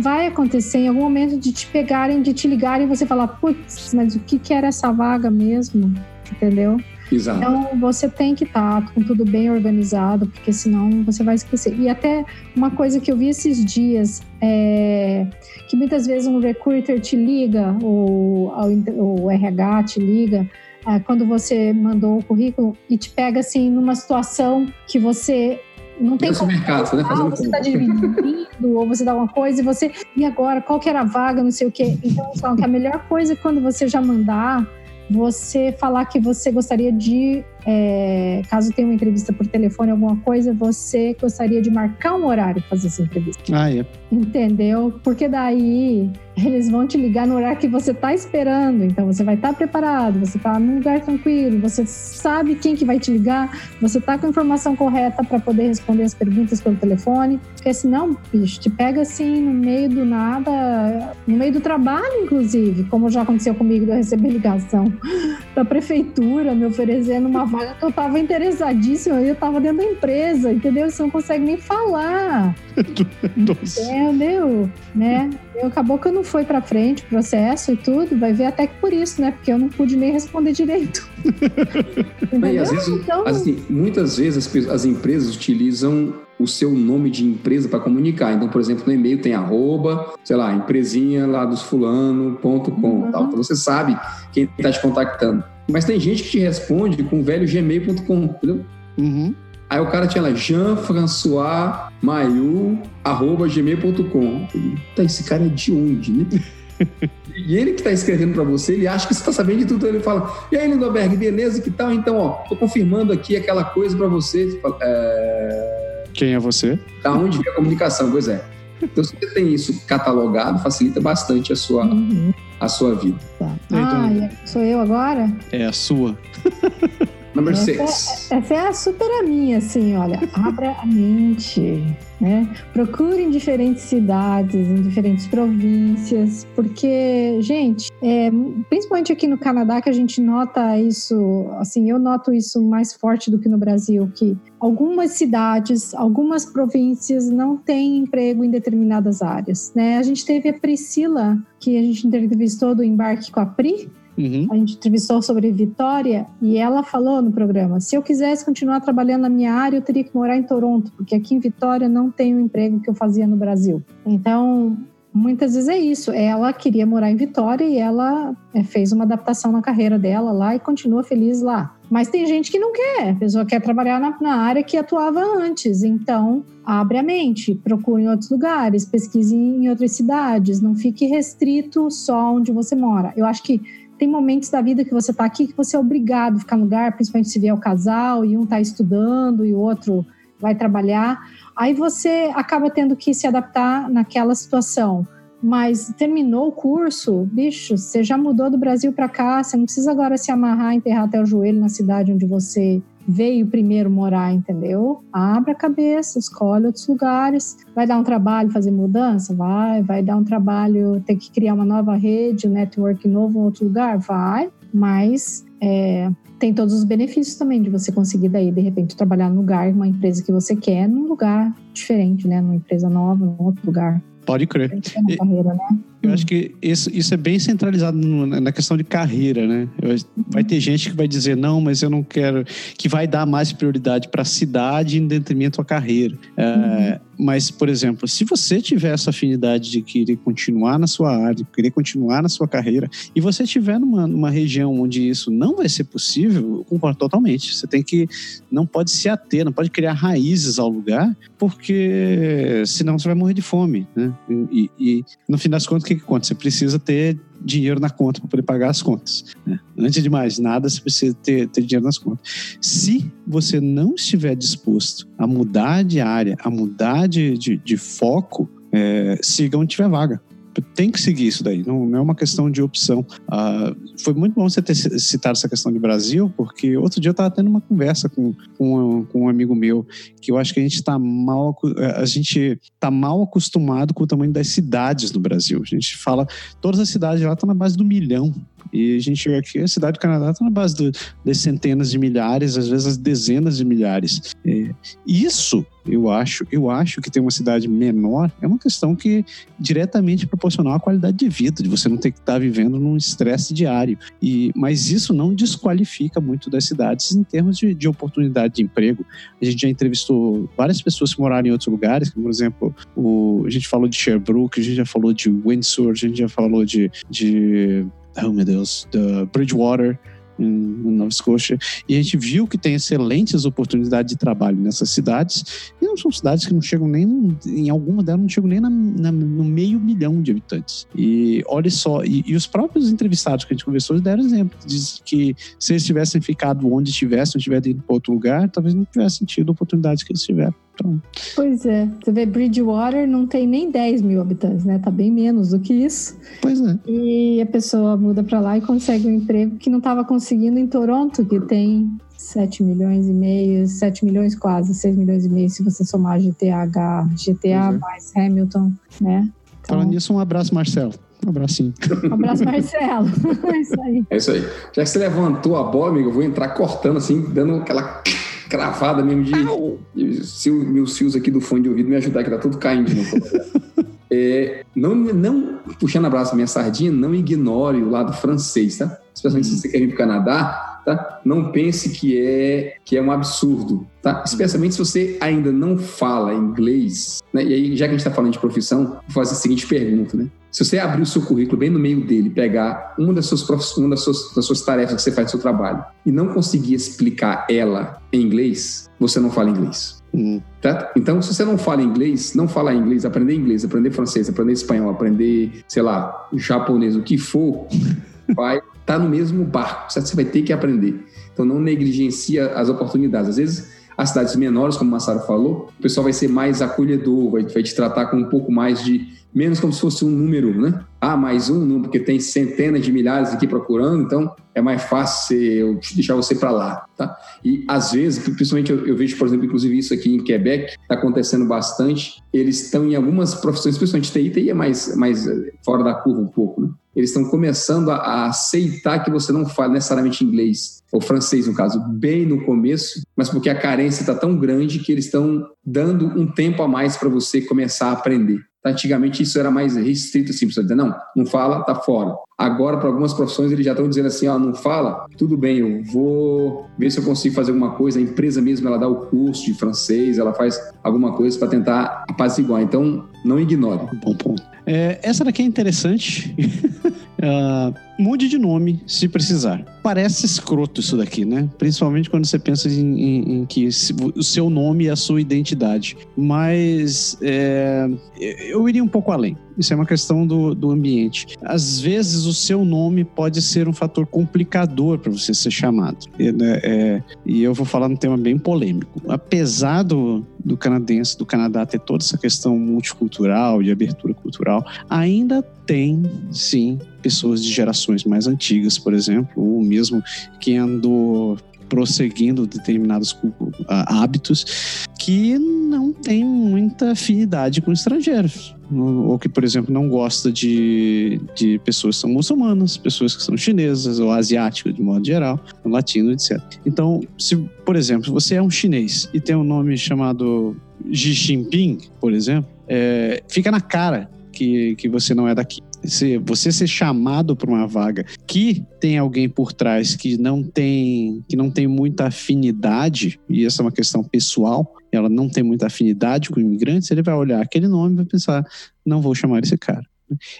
vai acontecer em algum momento de te pegarem, de te ligarem e você falar, putz, mas o que, que era essa vaga mesmo? Entendeu? Exato. Então você tem que estar tá com tudo bem organizado, porque senão você vai esquecer. E até uma coisa que eu vi esses dias é que muitas vezes um recruiter te liga, ou o RH te liga, é, quando você mandou o currículo e te pega assim numa situação que você não tem como. mercado, você tá fazendo Você está dividindo, ou você dá uma coisa e você. E agora, qual que era a vaga, não sei o quê. Então, eles falam que a melhor coisa é quando você já mandar, você falar que você gostaria de é, caso tenha uma entrevista por telefone, alguma coisa, você gostaria de marcar um horário para fazer essa entrevista. Ah, é. Entendeu? Porque daí eles vão te ligar no horário que você está esperando. Então você vai estar tá preparado, você está num lugar tranquilo, você sabe quem que vai te ligar, você está com a informação correta para poder responder as perguntas pelo telefone. Porque senão, bicho, te pega assim no meio do nada, no meio do trabalho, inclusive, como já aconteceu comigo de eu receber ligação da prefeitura me oferecendo uma vaga eu tava interessadíssima eu tava dentro da empresa, entendeu? Você não consegue nem falar. entendeu? Né? E acabou que eu não fui para frente, processo e tudo, vai ver até que por isso, né? Porque eu não pude nem responder direito. e às vezes, então... assim, muitas vezes as, as empresas utilizam o seu nome de empresa para comunicar. Então, por exemplo, no e-mail tem arroba, sei lá, empresinha lá dos fulano.com, uhum. tal. Então você sabe quem está te contactando. Mas tem gente que te responde com velho gmail.com, entendeu? Uhum. Aí o cara tinha lá, Jean-François Maiu, arroba gmail.com. Tá, esse cara é de onde, né? e ele que tá escrevendo para você, ele acha que você tá sabendo de tudo. Ele fala, e aí, Lindoberg, beleza, que tal? Então, ó, tô confirmando aqui aquela coisa para você. você fala, é... Quem é você? Da onde vem a comunicação? Pois é. Então, se você tem isso catalogado, facilita bastante a sua, uhum. a sua vida. Tá. Ah, então, sou eu agora? É a sua. Número 6. Essa, é, essa é a super a minha, assim, olha. Abra a mente, né? Procure em diferentes cidades, em diferentes províncias, porque, gente, é, principalmente aqui no Canadá que a gente nota isso, assim, eu noto isso mais forte do que no Brasil, que algumas cidades, algumas províncias não têm emprego em determinadas áreas, né? A gente teve a Priscila, que a gente entrevistou do embarque com a Pri, Uhum. A gente entrevistou sobre Vitória e ela falou no programa: se eu quisesse continuar trabalhando na minha área, eu teria que morar em Toronto, porque aqui em Vitória não tem o emprego que eu fazia no Brasil. Então, muitas vezes é isso. Ela queria morar em Vitória e ela é, fez uma adaptação na carreira dela lá e continua feliz lá. Mas tem gente que não quer, a pessoa quer trabalhar na, na, área que atuava antes. Então, abre a mente, procure em outros lugares, pesquise em outras cidades, não fique restrito só onde você mora. Eu acho que tem momentos da vida que você está aqui que você é obrigado a ficar no lugar, principalmente se vier o casal e um está estudando e o outro vai trabalhar. Aí você acaba tendo que se adaptar naquela situação. Mas terminou o curso, bicho, você já mudou do Brasil para cá, você não precisa agora se amarrar, enterrar até o joelho na cidade onde você veio primeiro morar, entendeu? Abre a cabeça, escolhe outros lugares. Vai dar um trabalho fazer mudança? Vai. Vai dar um trabalho ter que criar uma nova rede, um network novo em outro lugar? Vai. Mas é, tem todos os benefícios também de você conseguir daí, de repente, trabalhar num lugar, uma empresa que você quer, num lugar diferente, né? Numa empresa nova, num outro lugar. Pode crer. Na carreira, né? Eu acho que isso, isso é bem centralizado no, na questão de carreira, né? Vai ter gente que vai dizer, não, mas eu não quero. que vai dar mais prioridade para a cidade em detrimento à carreira. É. Mas, por exemplo, se você tiver essa afinidade de querer continuar na sua área, querer continuar na sua carreira, e você estiver numa, numa região onde isso não vai ser possível, eu concordo totalmente. Você tem que. não pode se ater, não pode criar raízes ao lugar, porque senão você vai morrer de fome, né? E, e no fim das contas, que, que conta? Você precisa ter dinheiro na conta para poder pagar as contas. Né? Antes de mais nada, você precisa ter, ter dinheiro nas contas. Se você não estiver disposto a mudar de área, a mudar de, de, de foco, é, siga onde tiver vaga tem que seguir isso daí, não, não é uma questão de opção. Uh, foi muito bom você ter citado essa questão de Brasil, porque outro dia eu estava tendo uma conversa com, com, com, um amigo meu, que eu acho que a gente está mal, a gente tá mal acostumado com o tamanho das cidades no Brasil. A gente fala, todas as cidades lá estão na base do milhão. E a gente chega aqui, a cidade do Canadá está na base do, das centenas de milhares, às vezes as dezenas de milhares. É, isso, eu acho, eu acho que ter uma cidade menor é uma questão que diretamente proporcional à qualidade de vida, de você não ter que estar tá vivendo num estresse diário. E, mas isso não desqualifica muito das cidades em termos de, de oportunidade de emprego. A gente já entrevistou várias pessoas que moraram em outros lugares, como, por exemplo, o, a gente falou de Sherbrooke, a gente já falou de Windsor, a gente já falou de, de oh meu Deus, da Bridgewater, em Nova Escócia, e a gente viu que tem excelentes oportunidades de trabalho nessas cidades, e não são cidades que não chegam nem, em alguma delas não chegam nem na, na, no meio milhão de habitantes. E olha só, e, e, os próprios entrevistados que a gente conversou deram exemplo, diz que se eles tivessem ficado onde estivessem, ou tivessem ido para outro lugar, talvez não tivessem tido a oportunidade que eles tiveram. Então... Pois é. Você vê, Bridgewater não tem nem 10 mil habitantes, né? Tá bem menos do que isso. Pois é. E a pessoa muda para lá e consegue um emprego que não estava conseguindo em Toronto, que tem 7 milhões e meio, 7 milhões quase, 6 milhões e meio se você somar GTH, GTA é. mais Hamilton, né? Então... Falando nisso, um abraço, Marcelo. Um abracinho. Um abraço, Marcelo. é isso aí. É isso aí. Já que você levantou a bola, amigo, eu vou entrar cortando assim, dando aquela cravada mesmo de. Se meus fios aqui do fone de ouvido me ajudar, que tá tudo caindo. é, não, não, puxando a minha sardinha, não ignore o lado francês, tá? Especialmente se você quer vir para o Canadá, tá? Não pense que é, que é um absurdo, tá? Especialmente se você ainda não fala inglês, né? E aí, já que a gente está falando de profissão, vou fazer a seguinte pergunta, né? Se você abrir o seu currículo bem no meio dele, pegar uma das suas, uma das suas, das suas tarefas que você faz no seu trabalho e não conseguir explicar ela em inglês, você não fala inglês. Hum. Tá? Então, se você não fala inglês, não falar inglês, aprender inglês, aprender francês, aprender espanhol, aprender, sei lá, japonês, o que for, vai estar tá no mesmo barco, certo? Você vai ter que aprender. Então, não negligencia as oportunidades. Às vezes, as cidades menores, como o Massaro falou, o pessoal vai ser mais acolhedor, vai, vai te tratar com um pouco mais de menos como se fosse um número, né? Ah, mais um, não, porque tem centenas de milhares aqui procurando, então é mais fácil eu deixar você para lá, tá? E às vezes, principalmente eu, eu, vejo, por exemplo, inclusive isso aqui em Quebec, está acontecendo bastante. Eles estão em algumas profissões, principalmente TI, TI é mais, mais eh, fora da curva um pouco, né? Eles estão começando a, a aceitar que você não fale necessariamente inglês, ou francês no caso, bem no começo, mas porque a carência está tão grande que eles estão dando um tempo a mais para você começar a aprender. Antigamente isso era mais restrito, assim, pessoa dizer, não, não fala, tá fora. Agora, para algumas profissões, eles já estão dizendo assim, ó, não fala, tudo bem, eu vou ver se eu consigo fazer alguma coisa. A empresa mesmo, ela dá o curso de francês, ela faz alguma coisa para tentar apaziguar. Então, não ignore. Bom ponto. É, essa daqui é interessante. uh, mude de nome se precisar. Parece escroto isso daqui, né? Principalmente quando você pensa em, em, em que o seu nome é a sua identidade. Mas é, eu iria um pouco além. Isso é uma questão do, do ambiente. Às vezes, o seu nome pode ser um fator complicador para você ser chamado. E, né, é, e eu vou falar um tema bem polêmico. Apesar do, do canadense, do Canadá ter toda essa questão multicultural, de abertura cultural, ainda tem, sim, pessoas de gerações mais antigas, por exemplo, ou mesmo que andou prosseguindo determinados hábitos que não tem muita afinidade com estrangeiros. Ou que, por exemplo, não gosta de, de pessoas que são muçulmanas, pessoas que são chinesas ou asiáticas, de modo geral, latino, etc. Então, se, por exemplo, você é um chinês e tem um nome chamado Xi Jinping, por exemplo, é, fica na cara que, que você não é daqui se você ser chamado para uma vaga que tem alguém por trás que não tem que não tem muita afinidade e essa é uma questão pessoal ela não tem muita afinidade com imigrantes ele vai olhar aquele nome e vai pensar não vou chamar esse cara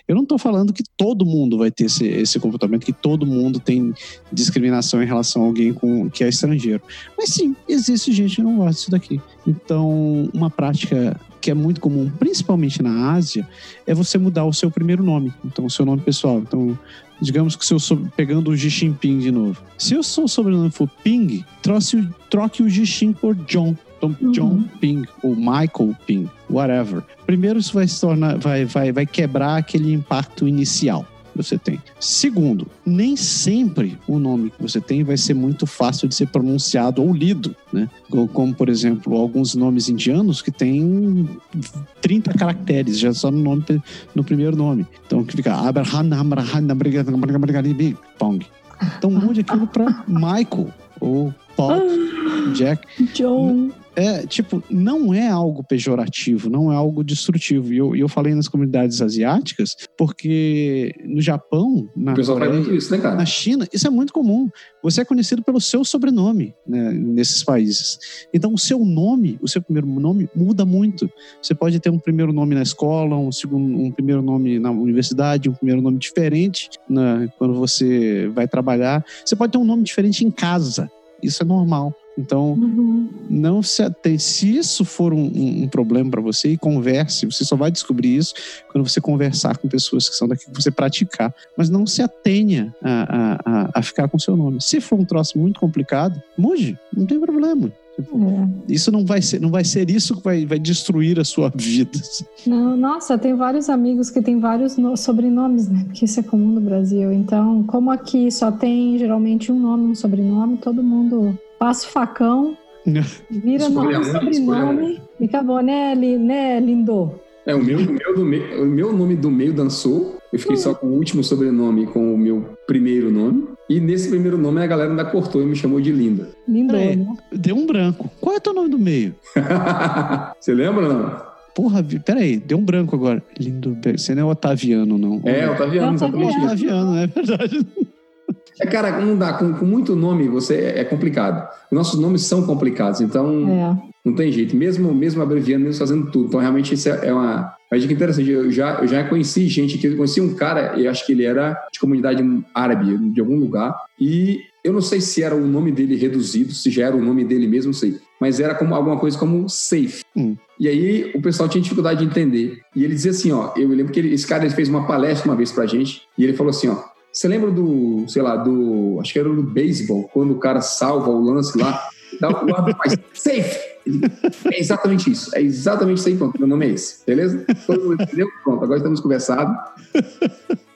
eu não estou falando que todo mundo vai ter esse, esse, comportamento, que todo mundo tem discriminação em relação a alguém com, que é estrangeiro. Mas sim, existe gente que não gosta disso daqui. Então, uma prática que é muito comum, principalmente na Ásia, é você mudar o seu primeiro nome, então o seu nome pessoal. Então, digamos que se eu sou pegando o Jixin Ping de novo. Se o seu sobrenome for Ping, troque, troque o Jixin por John. Então, John Ping ou Michael Ping, whatever. Primeiro, isso vai se tornar, vai, vai, vai quebrar aquele impacto inicial você tem. Segundo, nem sempre o nome que você tem vai ser muito fácil de ser pronunciado ou lido, né? Como, por exemplo, alguns nomes indianos que têm 30 caracteres já só no nome no primeiro nome. Então que fica Pong. Então mude aquilo para Michael ou Paul, Jack. John. É, tipo, não é algo pejorativo, não é algo destrutivo. E eu, eu falei nas comunidades asiáticas, porque no Japão, na, Coreia, isso, né, na China, isso é muito comum. Você é conhecido pelo seu sobrenome né, nesses países. Então, o seu nome, o seu primeiro nome, muda muito. Você pode ter um primeiro nome na escola, um, segundo, um primeiro nome na universidade, um primeiro nome diferente né, quando você vai trabalhar. Você pode ter um nome diferente em casa. Isso é normal. Então, uhum. não se atente. Se isso for um, um problema para você, converse. Você só vai descobrir isso quando você conversar com pessoas que são daqui, que você praticar. Mas não se atenha a, a, a ficar com seu nome. Se for um troço muito complicado, mude, não tem problema. É. Isso não vai ser, não vai ser isso que vai, vai destruir a sua vida. Não, nossa, tem vários amigos que têm vários no, sobrenomes, né? Porque isso é comum no Brasil. Então, como aqui só tem geralmente um nome, um sobrenome, todo mundo passa o facão, vira nome, sobrenome e acabou, né, né, lindo? É, o meu, o meu, do meio, o meu nome do meio dançou. Eu fiquei só com o último sobrenome com o meu primeiro nome. E nesse primeiro nome a galera ainda cortou e me chamou de Linda. Lindo, é, né? Deu um branco. Qual é teu nome do meio? Você lembra, não? Porra, peraí, deu um branco agora. Lindo, você não é Otaviano, não. É, Otaviano, exatamente. É Otaviano, é verdade. É, cara, não dá. Com, com, muito nome, você é complicado. Nossos nomes são complicados, então é. não tem jeito. Mesmo, mesmo abreviando, mesmo fazendo tudo. Então, realmente, isso é, é uma, uma dica interessante. Eu já, eu já conheci gente que eu conheci um cara, eu acho que ele era de comunidade árabe, de algum lugar, e eu não sei se era o nome dele reduzido, se já era o nome dele mesmo, não sei. Mas era como alguma coisa como safe. Hum. E aí o pessoal tinha dificuldade de entender. E ele dizia assim, ó, eu lembro que ele, esse cara ele fez uma palestra uma vez pra gente, e ele falou assim, ó, você lembra do, sei lá, do. Acho que era do beisebol, quando o cara salva o lance lá, dá o árbitro faz safe. É exatamente isso. É exatamente isso aí. Pronto, meu nome é esse. Beleza? Todo mundo entendeu? Pronto, agora estamos conversados.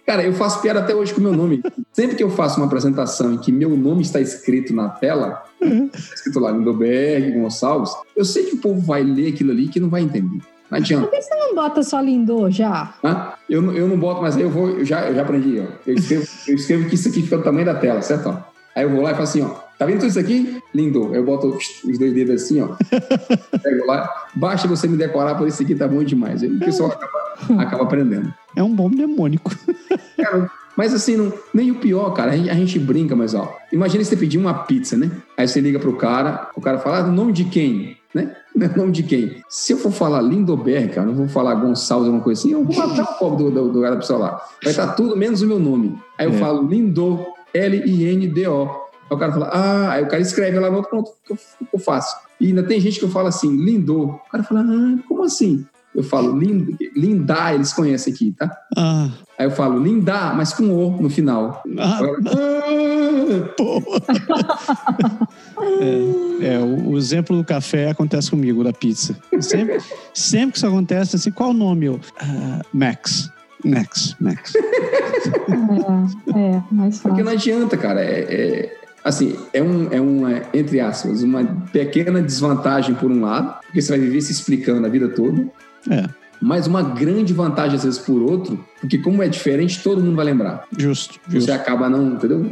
Cara, eu faço piada até hoje com o meu nome. Sempre que eu faço uma apresentação em que meu nome está escrito na tela, está escrito lá Lindoberg, Gonçalves, eu sei que o povo vai ler aquilo ali que não vai entender. Não adianta. Por que você não bota só Lindô já? Ah, eu, eu não boto, mas aí eu vou, eu já, eu já aprendi, ó. Eu escrevo, eu escrevo que isso aqui fica do tamanho da tela, certo? Ó. Aí eu vou lá e faço assim, ó. Tá vendo tudo isso aqui? Lindo. Eu boto os dois dedos assim, ó. Pego lá. Basta você me decorar por isso aqui, tá bom demais. O pessoal acaba, acaba aprendendo. É um bom demônico. Cara, mas assim, não, nem o pior, cara, a gente, a gente, brinca, mas ó. Imagina você pedir uma pizza, né? Aí você liga pro cara, o cara fala, ah, nome de quem? Né? Nome de quem? Se eu for falar Lindoberg, cara, não vou falar Gonçalves, alguma coisa assim, eu vou matar o pobre do, do, do cara pro celular. Vai estar tudo menos o meu nome. Aí eu é. falo Lindo, L-I-N-D-O. Aí o cara fala, ah, aí o cara escreve lá no outro, pronto, ficou fácil. E ainda tem gente que eu falo assim, Lindo. O cara fala, ah, como assim? Eu falo lind, Lindá, eles conhecem aqui, tá? Ah. Aí eu falo Lindá, mas com O no final. Ah, é, é, o, exemplo do café acontece comigo, da pizza. Sempre, sempre que isso acontece, assim, qual o nome? Eu, uh, Max. Max, Max. É, é, mais fácil. Porque não adianta, cara. É, é, assim, é, um, é uma, entre aspas, uma pequena desvantagem por um lado, porque você vai viver se explicando a vida toda. É. Mas uma grande vantagem, às vezes, por outro, porque como é diferente, todo mundo vai lembrar. Justo. Você justo. acaba não, entendeu?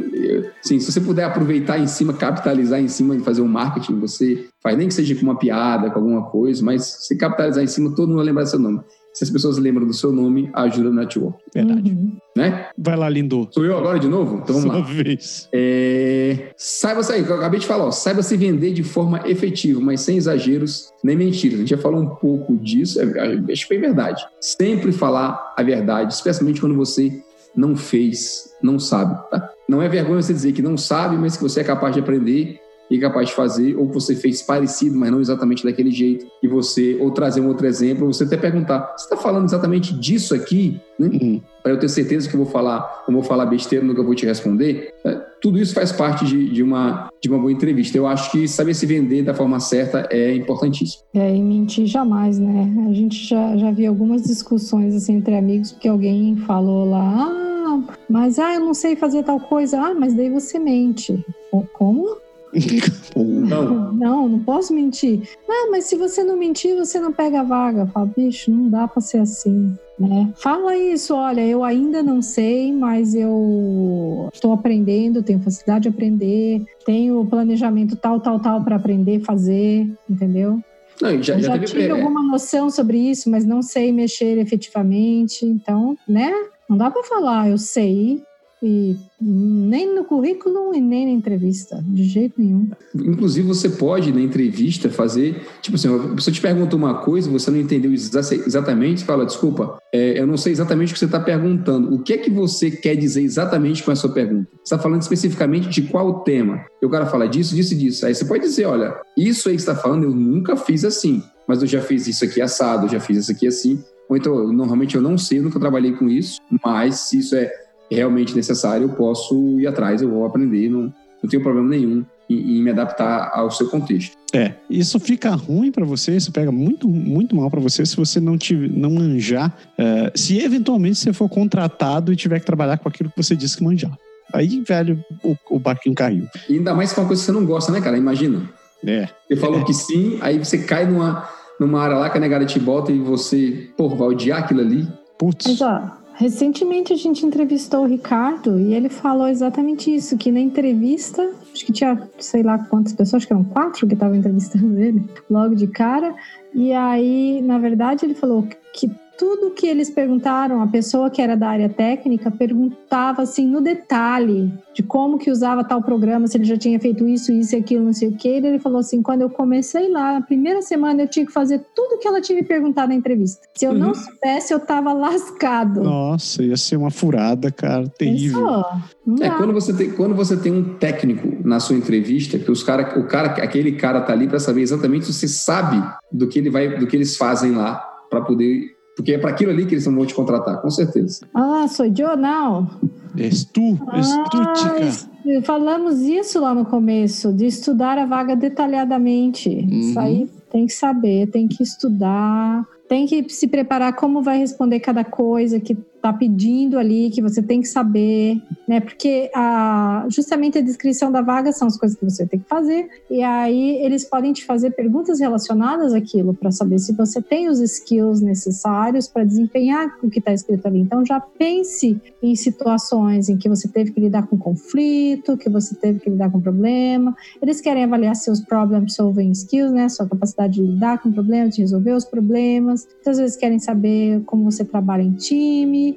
Sim, se você puder aproveitar em cima, capitalizar em cima e fazer um marketing, você faz nem que seja com uma piada, com alguma coisa, mas se capitalizar em cima, todo mundo vai lembrar seu nome. Se as pessoas lembram do seu nome, ajuda no network. Verdade. Uhum. Né? Vai lá, lindo. Sou eu agora de novo? Então vamos Sua lá. vez. É... Saiba sair, eu acabei de falar, ó, saiba se vender de forma efetiva, mas sem exageros nem mentiras. A gente já falou um pouco disso, é, acho que foi verdade. Sempre falar a verdade, especialmente quando você não fez, não sabe. Tá? Não é vergonha você dizer que não sabe, mas que você é capaz de aprender e capaz de fazer, ou que você fez parecido, mas não exatamente daquele jeito, e você, ou trazer um outro exemplo, ou você até perguntar, você está falando exatamente disso aqui, né? Uhum. Para eu ter certeza que eu vou falar, eu vou falar besteira no que eu vou te responder. Né? tudo isso faz parte de, de, uma, de uma boa entrevista. Eu acho que saber se vender da forma certa é importantíssimo. É, e mentir jamais, né? A gente já, já viu algumas discussões assim, entre amigos, porque alguém falou lá, ah, mas ah, eu não sei fazer tal coisa. Ah, mas daí você mente. Como? Não. não, não posso mentir. Ah, mas se você não mentir, você não pega a vaga. Fala, bicho, não dá para ser assim. Né? Fala isso, olha, eu ainda não sei, mas eu estou aprendendo, tenho facilidade de aprender, tenho planejamento tal, tal, tal para aprender, fazer, entendeu? Não, já, eu já, já tive é... alguma noção sobre isso, mas não sei mexer efetivamente, então, né? Não dá para falar, eu sei, e nem no currículo e nem na entrevista, de jeito nenhum. Inclusive, você pode, na entrevista, fazer. Tipo assim, a te pergunta uma coisa, você não entendeu exatamente, fala, desculpa, é, eu não sei exatamente o que você está perguntando. O que é que você quer dizer exatamente com a sua pergunta? Você está falando especificamente de qual tema? E o cara fala disso, disso e disso. Aí você pode dizer, olha, isso aí que você está falando, eu nunca fiz assim, mas eu já fiz isso aqui assado, eu já fiz isso aqui assim. Ou então, normalmente eu não sei, eu nunca trabalhei com isso, mas se isso é realmente necessário, eu posso ir atrás, eu vou aprender, não, não tenho problema nenhum em, em me adaptar ao seu contexto. É, isso fica ruim para você, isso pega muito, muito mal para você se você não te, não manjar, uh, se eventualmente você for contratado e tiver que trabalhar com aquilo que você disse que manjar. Aí, velho, o, o barquinho caiu. E ainda mais com uma coisa que você não gosta, né, cara? Imagina. É. Você falou é. que sim, aí você cai numa, numa área lá que a negada te bota e você, pô, vai odiar aquilo ali. Putz. Exato. Recentemente a gente entrevistou o Ricardo e ele falou exatamente isso, que na entrevista, acho que tinha sei lá quantas pessoas, acho que eram quatro que estavam entrevistando ele logo de cara, e aí, na verdade, ele falou que tudo que eles perguntaram, a pessoa que era da área técnica perguntava assim no detalhe de como que usava tal programa, se ele já tinha feito isso, isso e aquilo, não sei o que. E ele falou assim: quando eu comecei lá, na primeira semana eu tinha que fazer tudo que ela tinha me perguntado na entrevista. Se eu uhum. não soubesse, eu tava lascado. Nossa, ia ser uma furada, cara, terrível. É quando você tem quando você tem um técnico na sua entrevista que os cara, o cara, aquele cara tá ali para saber exatamente se você sabe do que ele vai, do que eles fazem lá para poder porque é para aquilo ali que eles vão te contratar, com certeza. Ah, sou eu não. És tu, és ah, Falamos isso lá no começo, de estudar a vaga detalhadamente. Uhum. Isso aí tem que saber, tem que estudar, tem que se preparar como vai responder cada coisa que está pedindo ali, que você tem que saber, né? Porque a, justamente a descrição da vaga são as coisas que você tem que fazer, e aí eles podem te fazer perguntas relacionadas àquilo para saber se você tem os skills necessários para desempenhar o que está escrito ali. Então já pense em situações em que você teve que lidar com conflito, que você teve que lidar com problema. Eles querem avaliar seus problem solving skills, né? Sua capacidade de lidar com problemas, de resolver os problemas. Muitas vezes querem saber como você trabalha em time,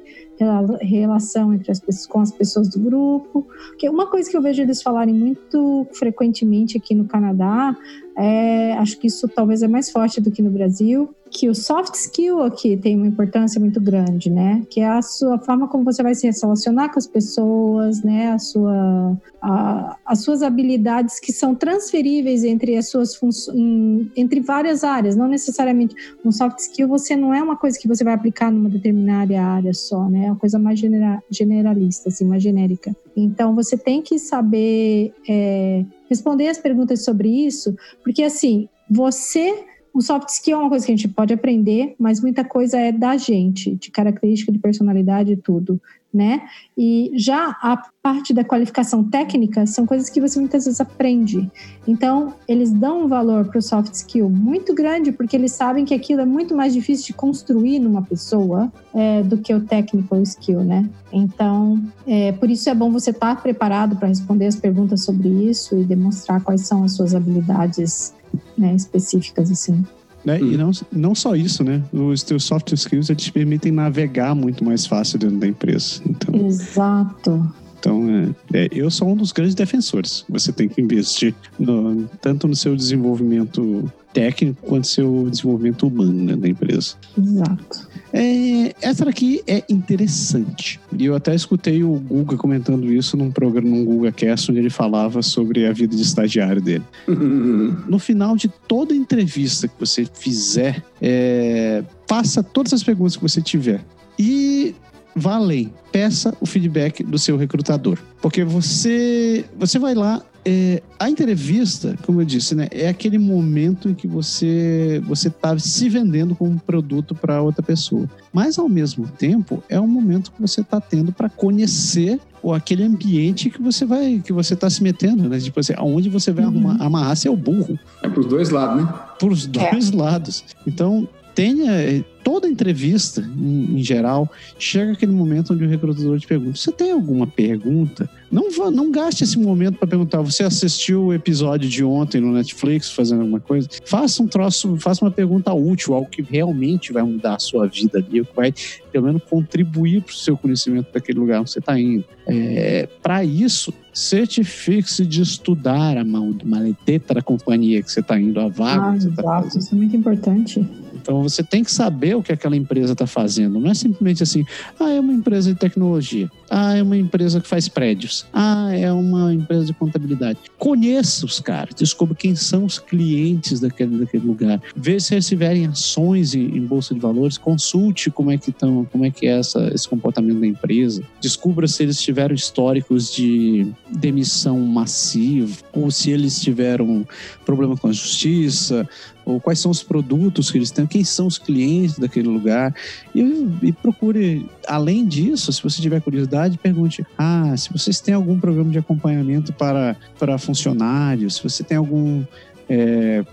relação entre as pessoas, com as pessoas do grupo. Porque uma coisa que eu vejo eles falarem muito frequentemente aqui no Canadá, é, acho que isso talvez é mais forte do que no Brasil, que o soft skill aqui tem uma importância muito grande, né? Que é a sua forma como você vai se relacionar com as pessoas, né? A sua, a, as suas habilidades que são transferíveis entre as suas funções, entre várias áreas, não necessariamente um soft skill. Você não é uma coisa que você vai aplicar numa determinada área só, né? É uma coisa mais genera, generalista, assim, mais genérica. Então você tem que saber é, responder as perguntas sobre isso, porque assim você o soft skill é uma coisa que a gente pode aprender, mas muita coisa é da gente, de característica, de personalidade e tudo, né? E já a parte da qualificação técnica são coisas que você muitas vezes aprende. Então, eles dão um valor para o soft skill muito grande, porque eles sabem que aquilo é muito mais difícil de construir numa pessoa é, do que o technical skill, né? Então, é, por isso é bom você estar tá preparado para responder as perguntas sobre isso e demonstrar quais são as suas habilidades né, específicas, assim. Né? E não, não só isso, né? Os teus soft skills eles permitem navegar muito mais fácil dentro da empresa. Então, Exato. Então, é, é, eu sou um dos grandes defensores. Você tem que investir no, tanto no seu desenvolvimento técnico quanto seu desenvolvimento humano né, da empresa. Exato. É, essa daqui é interessante. E eu até escutei o Guga comentando isso num programa, num Guga Cast, onde ele falava sobre a vida de estagiário dele. no final de toda entrevista que você fizer, é, faça todas as perguntas que você tiver. E vá além. Peça o feedback do seu recrutador. Porque você, você vai lá. É, a entrevista, como eu disse, né, é aquele momento em que você você está se vendendo como um produto para outra pessoa. Mas ao mesmo tempo é um momento que você está tendo para conhecer ou aquele ambiente que você vai que você está se metendo, né? Tipo assim, aonde você vai uhum. arrumar, amarrar seu burro. É para os dois lados, né? Para os dois é. lados. Então tenha eh, toda entrevista, em, em, geral, chega aquele momento onde o recrutador te pergunta: você tem alguma pergunta? Não, vá, não gaste esse momento para perguntar. Você assistiu o episódio de ontem no Netflix fazendo alguma coisa? Faça um troço, faça uma pergunta útil, algo que realmente vai mudar a sua vida ali, que vai pelo menos contribuir para o seu conhecimento daquele lugar onde você está indo. É, para isso, certifique-se de estudar a maleteta da companhia que você está indo, a vaga ah, que você fazendo. Isso é muito importante. Então você tem que saber o que aquela empresa está fazendo. Não é simplesmente assim, ah, é uma empresa de tecnologia. Ah, é uma empresa que faz prédios. Ah, é uma empresa de contabilidade. Conheça os caras, descubra quem são os clientes daquele, daquele lugar. Veja se eles tiverem ações em, em, bolsa de valores, consulte como é que estão, como é que é essa, esse comportamento da empresa. Descubra se eles tiveram históricos de demissão massiva ou se eles tiveram problema com a justiça ou quais são os produtos que eles têm, quem são os clientes daquele lugar. E, e procure, além disso, se você tiver curiosidade, pergunte: ah, se vocês têm algum programa de acompanhamento para, para funcionários, se você tem algum. É,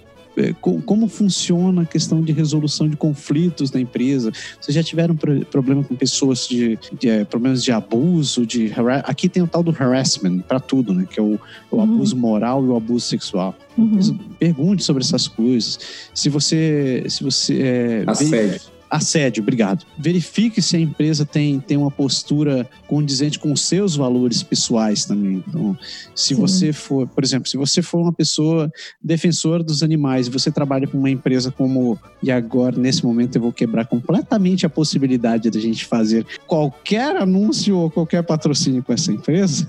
como funciona a questão de resolução de conflitos na empresa? Vocês já tiveram problema com pessoas de, de é, problemas de abuso, de aqui tem o tal do harassment para tudo, né? Que é o, o uhum. abuso moral e o abuso sexual. Uhum. Pergunte sobre essas coisas. Se você, se você é, assédio assédio, obrigado. Verifique se a empresa tem, tem uma postura condizente com os seus valores pessoais também. Então, se Sim. você for, por exemplo, se você for uma pessoa defensora dos animais e você trabalha com uma empresa como. E agora, nesse momento, eu vou quebrar completamente a possibilidade da gente fazer qualquer anúncio ou qualquer patrocínio com essa empresa.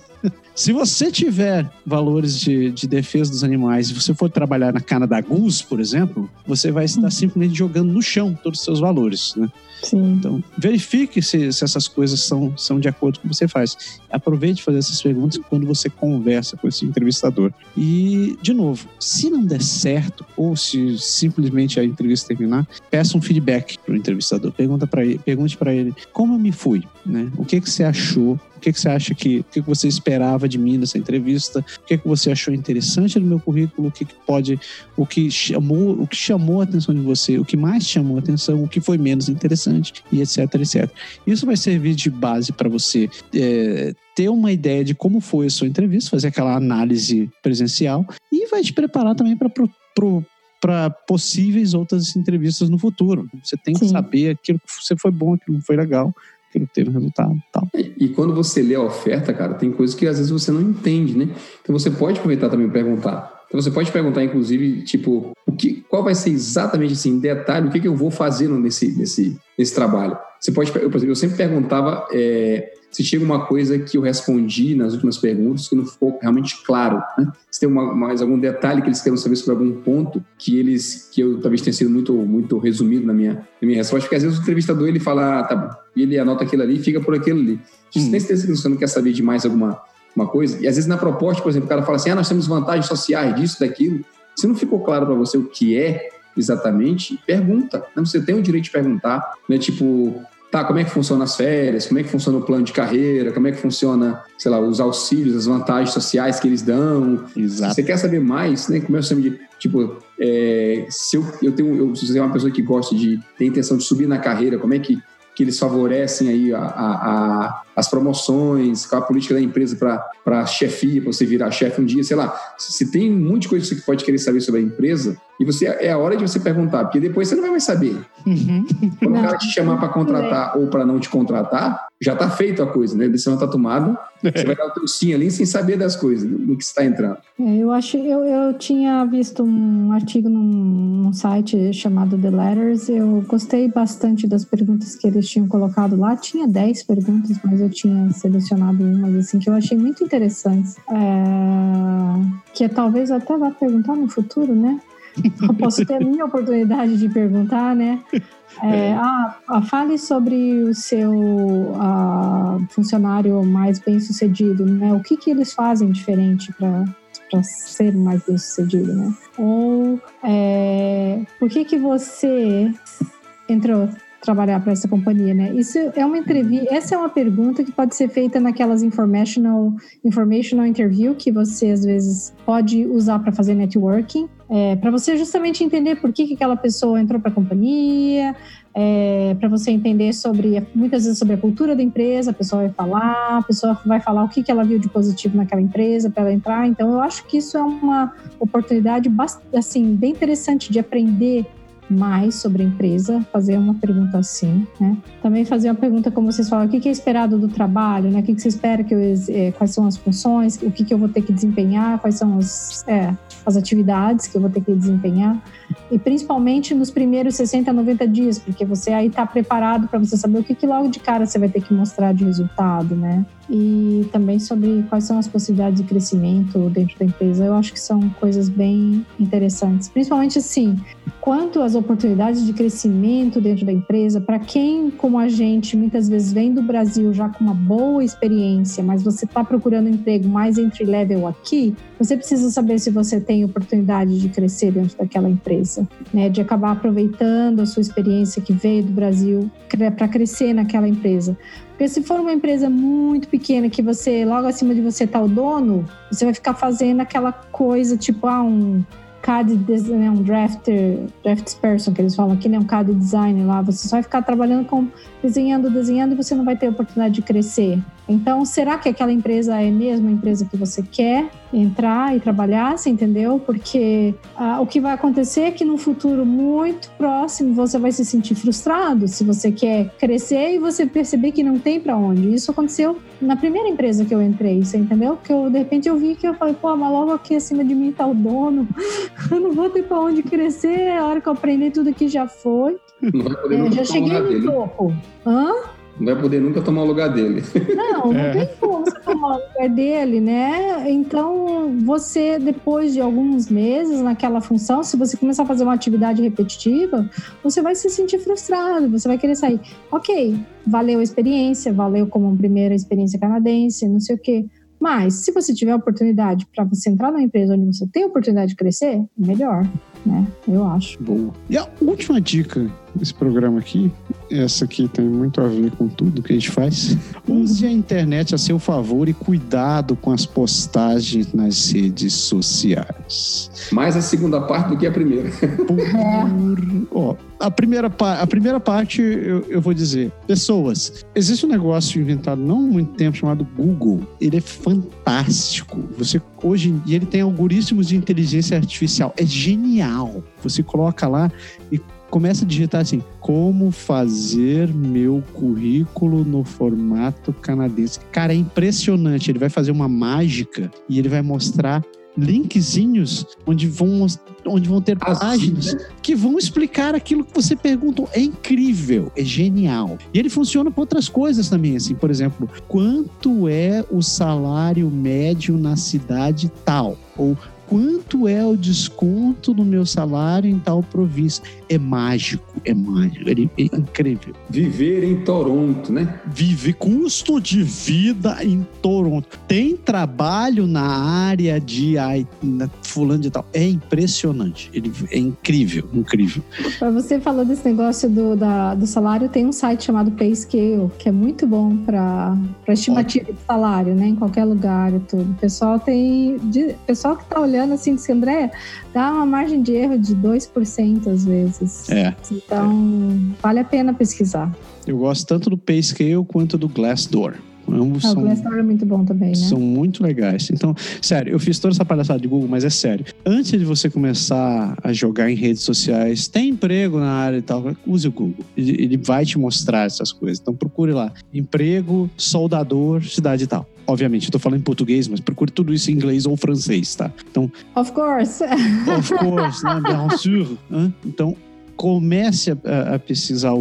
Se você tiver valores de, de defesa dos animais e você for trabalhar na cana da Gus, por exemplo, você vai estar uhum. simplesmente jogando no chão todos os seus valores, né? Sim. Então, verifique se, se essas coisas são, são de acordo com o que você faz. Aproveite fazer essas perguntas quando você conversa com esse entrevistador. E, de novo, se não der certo, ou se simplesmente a entrevista terminar, peça um feedback para o entrevistador. Pergunta para ele, pergunte para ele como eu me fui, né? O que, que você achou que, que você acha que, o que, que você esperava de mim nessa entrevista, o que, que você achou interessante no meu currículo, o que, que pode, o que chamou, o que chamou a atenção de você, o que mais chamou a atenção, o que foi menos interessante e etc, etc. Isso vai servir de base para você é, ter uma ideia de como foi a sua entrevista, fazer aquela análise presencial e vai te preparar também para para possíveis outras entrevistas no futuro. Você tem que Sim. saber aquilo que você foi bom, aquilo que foi legal, não teve resultado tal. E, e, quando você lê a oferta, cara, tem coisas que às vezes você não entende, né? Então você pode aproveitar também para perguntar. Então você pode perguntar, inclusive, tipo, o que, qual vai ser exatamente assim, em detalhe, o que, que eu vou fazer nesse, nesse, nesse trabalho. Você pode, eu, por exemplo, eu sempre perguntava é, se tinha alguma coisa que eu respondi nas últimas perguntas que não ficou realmente claro. Né? Se tem uma, mais algum detalhe que eles queiram saber sobre algum ponto que eles que eu talvez tenha sido muito muito resumido na minha, na minha resposta, porque às vezes o entrevistador ele fala, ah, tá bom, e ele anota aquilo ali e fica por aquilo ali. Hum. Nem se você não quer saber de mais alguma uma coisa, e às vezes na proposta, por exemplo, o cara fala assim, ah, nós temos vantagens sociais disso, daquilo. Se não ficou claro para você o que é exatamente, pergunta. Né? Você tem o direito de perguntar, né? Tipo, tá, como é que funciona as férias, como é que funciona o plano de carreira, como é que funciona, sei lá, os auxílios, as vantagens sociais que eles dão. Exato. Se você quer saber mais, né, como eu sempre digo, tipo, é, se eu, eu tenho, eu, se você é uma pessoa que gosta de, ter intenção de subir na carreira, como é que que eles favorecem aí a, a, a, as promoções, qual a política da empresa para chefia, para você virar chefe um dia, sei lá. Se tem um monte de coisa que você pode querer saber sobre a empresa, e você é a hora de você perguntar, porque depois você não vai mais saber. Uhum. Quando o cara te chamar para contratar ou para não te contratar, já está feito a coisa, né? A decisão está tomada, você vai dar o teu sim ali sem saber das coisas, no que está entrando. É, eu acho, eu, eu tinha visto um artigo num, num, site chamado The Letters, eu gostei bastante das perguntas que eles tinham colocado lá, tinha 10 perguntas, mas eu tinha selecionado umas assim que eu achei muito interessantes, é, que talvez até vá perguntar no futuro, né? eu posso ter a minha oportunidade de perguntar, né? É, é. Ah, ah, fale sobre o seu ah, funcionário mais bem sucedido, né? O que, que eles fazem diferente para ser mais bem sucedido, né? Ou é, por que que você entrou trabalhar para essa companhia, né? Isso é uma entrevista, essa é uma pergunta que pode ser feita naquelas informational, informational interview que você às vezes pode usar para fazer networking, é, para você justamente entender por que, que aquela pessoa entrou para a companhia, é, para você entender sobre muitas vezes sobre a cultura da empresa, a pessoa vai falar, a pessoa vai falar o que, que ela viu de positivo naquela empresa para ela entrar. Então eu acho que isso é uma oportunidade assim bem interessante de aprender mais sobre a empresa, fazer uma pergunta assim, né? Também fazer uma pergunta, como vocês falam, o que é esperado do trabalho, né? O que você espera que eu, é, quais são as funções, o que, que eu vou ter que desempenhar, quais são as, é, as atividades que eu vou ter que desempenhar. E principalmente nos primeiros 60, 90 dias, porque você aí está preparado para você saber o que, que logo de cara você vai ter que mostrar de resultado, né? E também sobre quais são as possibilidades de crescimento dentro da empresa. Eu acho que são coisas bem interessantes. Principalmente assim, quanto às oportunidades de crescimento dentro da empresa, para quem, como a gente, muitas vezes vem do Brasil já com uma boa experiência, mas você está procurando emprego mais entry level aqui, você precisa saber se você tem oportunidade de crescer dentro daquela empresa, né? De acabar aproveitando a sua experiência que veio do Brasil para crescer naquela empresa. Porque se for uma empresa muito pequena que você, logo acima de você tá o dono, você vai ficar fazendo aquela coisa tipo, ah, um CAD, né, um drafter, drafts person, que eles falam aqui, né, um CAD designer lá, você só vai ficar trabalhando com desenhando, desenhando e você não vai ter oportunidade de crescer. Então, será que aquela empresa é mesmo a empresa que você quer entrar e trabalhar? Você entendeu? Porque ah, o que vai acontecer é que no futuro muito próximo você vai se sentir frustrado se você quer crescer e você perceber que não tem para onde. Isso aconteceu na primeira empresa que eu entrei, você entendeu? Que eu de repente eu vi que eu falei, pô, mas logo aqui acima de mim tá o dono, eu não vou ter para onde crescer. A hora que eu aprendi tudo que já foi. É, já cheguei no topo. Hã? Não vai poder nunca tomar o lugar dele. Não, não é. tem como você tomar o lugar dele, né? Então, você, depois de alguns meses naquela função, se você começar a fazer uma atividade repetitiva, você vai se sentir frustrado, você vai querer sair. Ok, valeu a experiência, valeu como primeira experiência canadense, não sei o quê. Mas, se você tiver oportunidade para você entrar numa empresa onde você tem oportunidade de crescer, melhor, né? Eu acho. Boa. E a última dica desse programa aqui, essa aqui tem muito a ver com tudo que a gente faz. Use a internet a seu favor e cuidado com as postagens nas redes sociais. Mais a segunda parte do que a primeira. Por, ó, a primeira, a primeira parte eu, eu, vou dizer: pessoas, existe um negócio inventado não há muito tempo chamado Google. Ele é fantástico. Você hoje e ele tem algoritmos de inteligência artificial. É genial. Você coloca lá e começa a digitar assim: como fazer meu currículo no formato canadense. Cara, é impressionante. Ele vai fazer uma mágica e ele vai mostrar linkzinhos onde vão, onde vão ter páginas que vão explicar aquilo que você perguntou. É incrível, é genial. E ele funciona para outras coisas também, assim, por exemplo, quanto é o salário médio na cidade tal? Ou quanto é o desconto no meu salário em tal província. É mágico, é mágico, é, incrível. Viver em Toronto, né? Viver, custo de vida em Toronto. Tem trabalho na área de fulano de tal. É impressionante, ele, é incrível, incrível. Você falou desse negócio do, da, do salário, tem um site chamado Payscale, que é muito bom para estimativa de salário, né? Em qualquer lugar e tudo. O pessoal tem. De, pessoal que está olhando assim, disse, André, dá uma margem de erro de 2% às vezes. É. Então, vale a pena pesquisar. Eu gosto tanto do Payscale quanto do Glassdoor. Ambos ah, são, Glassdoor é muito bom também, né? São muito legais. Então, sério, eu fiz toda essa palhaçada de Google, mas é sério. Antes de você começar a jogar em redes sociais, tem emprego na área e tal, use o Google. Ele, vai te mostrar essas coisas. Então, procure lá. Emprego, soldador, cidade e tal. Obviamente, eu tô falando em português, mas procure tudo isso em inglês ou francês, tá? Então. Of course. Of course, né? Bien sûr. Então, comece a, a, pesquisar,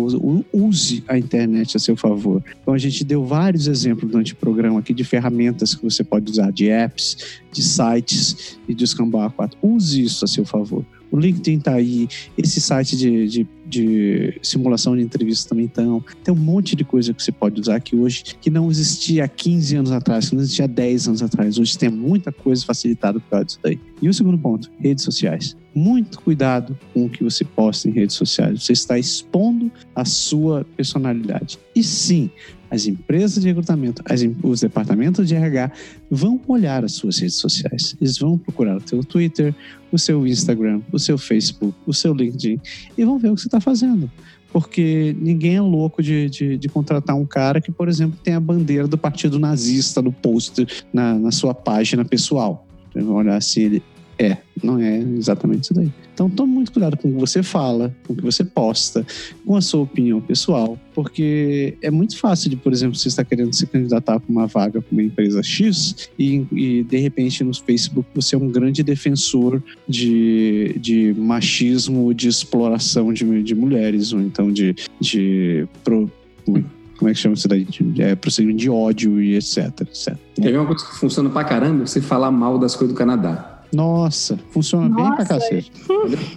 use a internet a seu favor. Então a gente deu vários exemplos durante o programa aqui de ferramentas que você pode usar, de apps, de sites e de Escambau A4. Use isso a seu favor O LinkedIn tá aí, esse site de, de, de simulação de entrevista também estão. Tem um monte de coisa que você pode usar aqui hoje que não existia há 15 anos atrás, que não existia há 10 anos atrás. Hoje tem muita coisa facilitada por causa disso daí. E o segundo ponto, redes sociais. Muito cuidado com o que você posta em redes sociais. Você está expondo a sua personalidade. E sim, as empresas de recrutamento, as, os departamentos de RH vão olhar as suas redes sociais. Eles vão procurar o seu Twitter, o seu Instagram, o seu Facebook, o seu LinkedIn e vão ver o que você está fazendo. Porque ninguém é louco de, de, de, contratar um cara que, por exemplo, tem a bandeira do partido nazista no post na, na sua página pessoal. Vão olhar se ele é, não é exatamente isso daí. Então tome muito cuidado com o que você fala, com o que você posta, com a sua opinião pessoal, porque é muito fácil de, por exemplo, você está querendo se candidatar para uma vaga para uma empresa X e, e, de repente no Facebook você é um grande defensor de, de machismo, de exploração de, de mulheres, ou então de, de pro, como é que chama isso daí? É, procedimento de ódio e etc, etc. Quer ver uma coisa que funciona pra caramba? Você falar mal das coisas do Canadá. Nossa, funciona Nossa, bem pra cacete.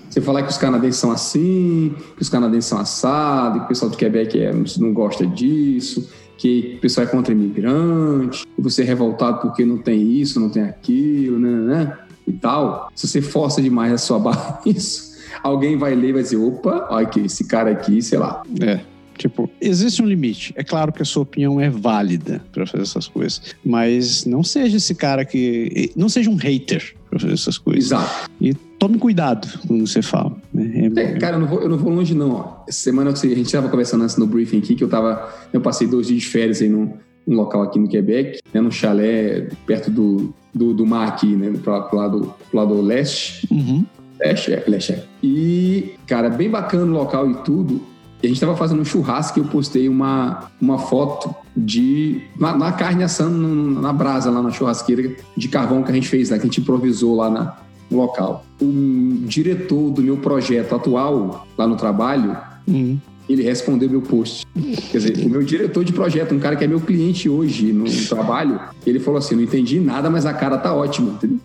Você falar que os canadenses são assim, que os canadenses são assados, que o pessoal do Quebec é, não gosta disso, que o pessoal é contra imigrante, que você é revoltado porque não tem isso, não tem aquilo, né, né, né e tal. Se você força demais a sua barra isso, alguém vai ler e vai dizer, opa, olha aqui, esse cara aqui, sei lá. É. Tipo, existe um limite. É claro que a sua opinião é válida para fazer essas coisas, mas não seja esse cara que. Não seja um hater para fazer essas coisas. Exato. E tome cuidado quando você fala. Né? É, é, cara, eu não, vou, eu não vou longe, não. Ó. Essa semana a gente estava conversando antes no briefing aqui, que eu tava. Eu passei dois dias de férias aí num, num local aqui no Quebec, né, num chalé perto do, do, do mar aqui, né? Pro, pro, lado, pro lado leste. Uhum. Leste, é, leste, é. E, cara, bem bacana o local e tudo. E a gente estava fazendo um churrasco e eu postei uma, uma foto de. Na, na carne assando na brasa, lá na churrasqueira de carvão que a gente fez, né, que a gente improvisou lá na, no local. O diretor do meu projeto atual, lá no trabalho, uhum. ele respondeu meu post. Quer dizer, o meu diretor de projeto, um cara que é meu cliente hoje no, no trabalho, ele falou assim: não entendi nada, mas a cara tá ótima, entendeu?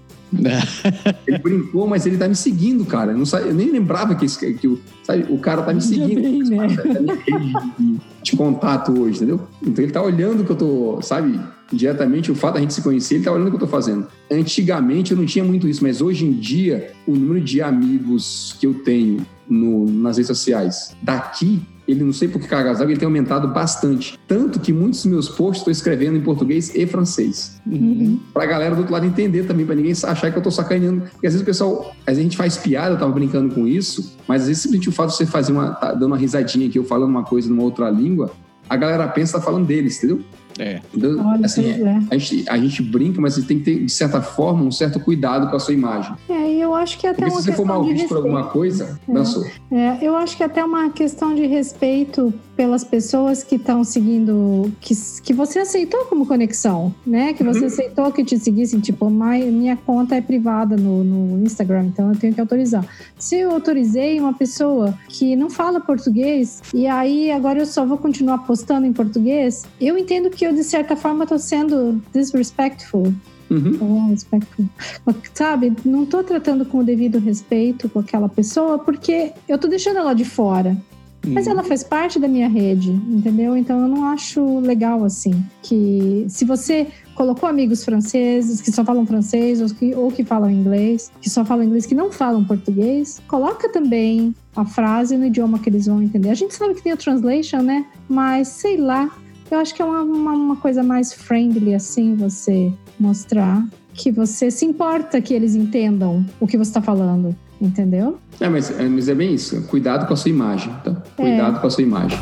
Ele brincou, mas ele tá me seguindo, cara. Eu, não eu nem lembrava que, que, que o, sabe, o cara tá me seguindo. Bem, né? Tá de, de, contato hoje, entendeu? Então ele tá olhando o que eu tô, sabe? Diretamente, o fato da gente se conhecer, ele tá olhando o que eu tô fazendo. Antigamente eu não tinha muito isso, mas hoje em dia, o número de amigos que eu tenho no, nas redes sociais daqui ele não sei por que cargas ele tem aumentado bastante. Tanto que muitos dos meus posts estou escrevendo em português e francês. Uhum. Pra galera do outro lado entender também, para ninguém achar que eu tô sacaneando. Porque às vezes o pessoal, às vezes a gente faz piada, eu tava brincando com isso, mas às vezes simplesmente o fato de você fazer uma, tá dando uma risadinha aqui, eu falando uma coisa numa outra língua, a galera pensa que tá falando deles, entendeu? É. Então, Olha, assim, é. A, gente, a gente brinca, mas você tem que ter, de certa forma, um certo cuidado com a sua imagem. É, e eu acho que até Porque uma se você for mal visto por alguma coisa, é. dançou. É, eu acho que até uma questão de respeito pelas pessoas que estão seguindo, que, que você aceitou como conexão, né? Que você uhum. aceitou que te seguissem, tipo, minha conta é privada no, no Instagram, então eu tenho que autorizar. Se eu autorizei uma pessoa que não fala português, e aí agora eu só vou continuar postando em português, eu entendo que eu, de certa forma, estou sendo disrespectful. Uhum. Sabe, não estou tratando com o devido respeito com aquela pessoa porque eu estou deixando ela de fora. Mas ela faz parte da minha rede, entendeu? Então eu não acho legal assim. Que se você colocou amigos franceses que só falam francês ou que, ou que falam inglês, que só falam inglês, que não falam português, coloca também a frase no idioma que eles vão entender. A gente sabe que tem o translation, né? Mas sei lá, eu acho que é uma, uma, uma coisa mais friendly assim, você mostrar que você se importa que eles entendam o que você está falando. Entendeu? É mas, é, mas é bem isso. Cuidado com a sua imagem, tá? Cuidado é. com a sua imagem.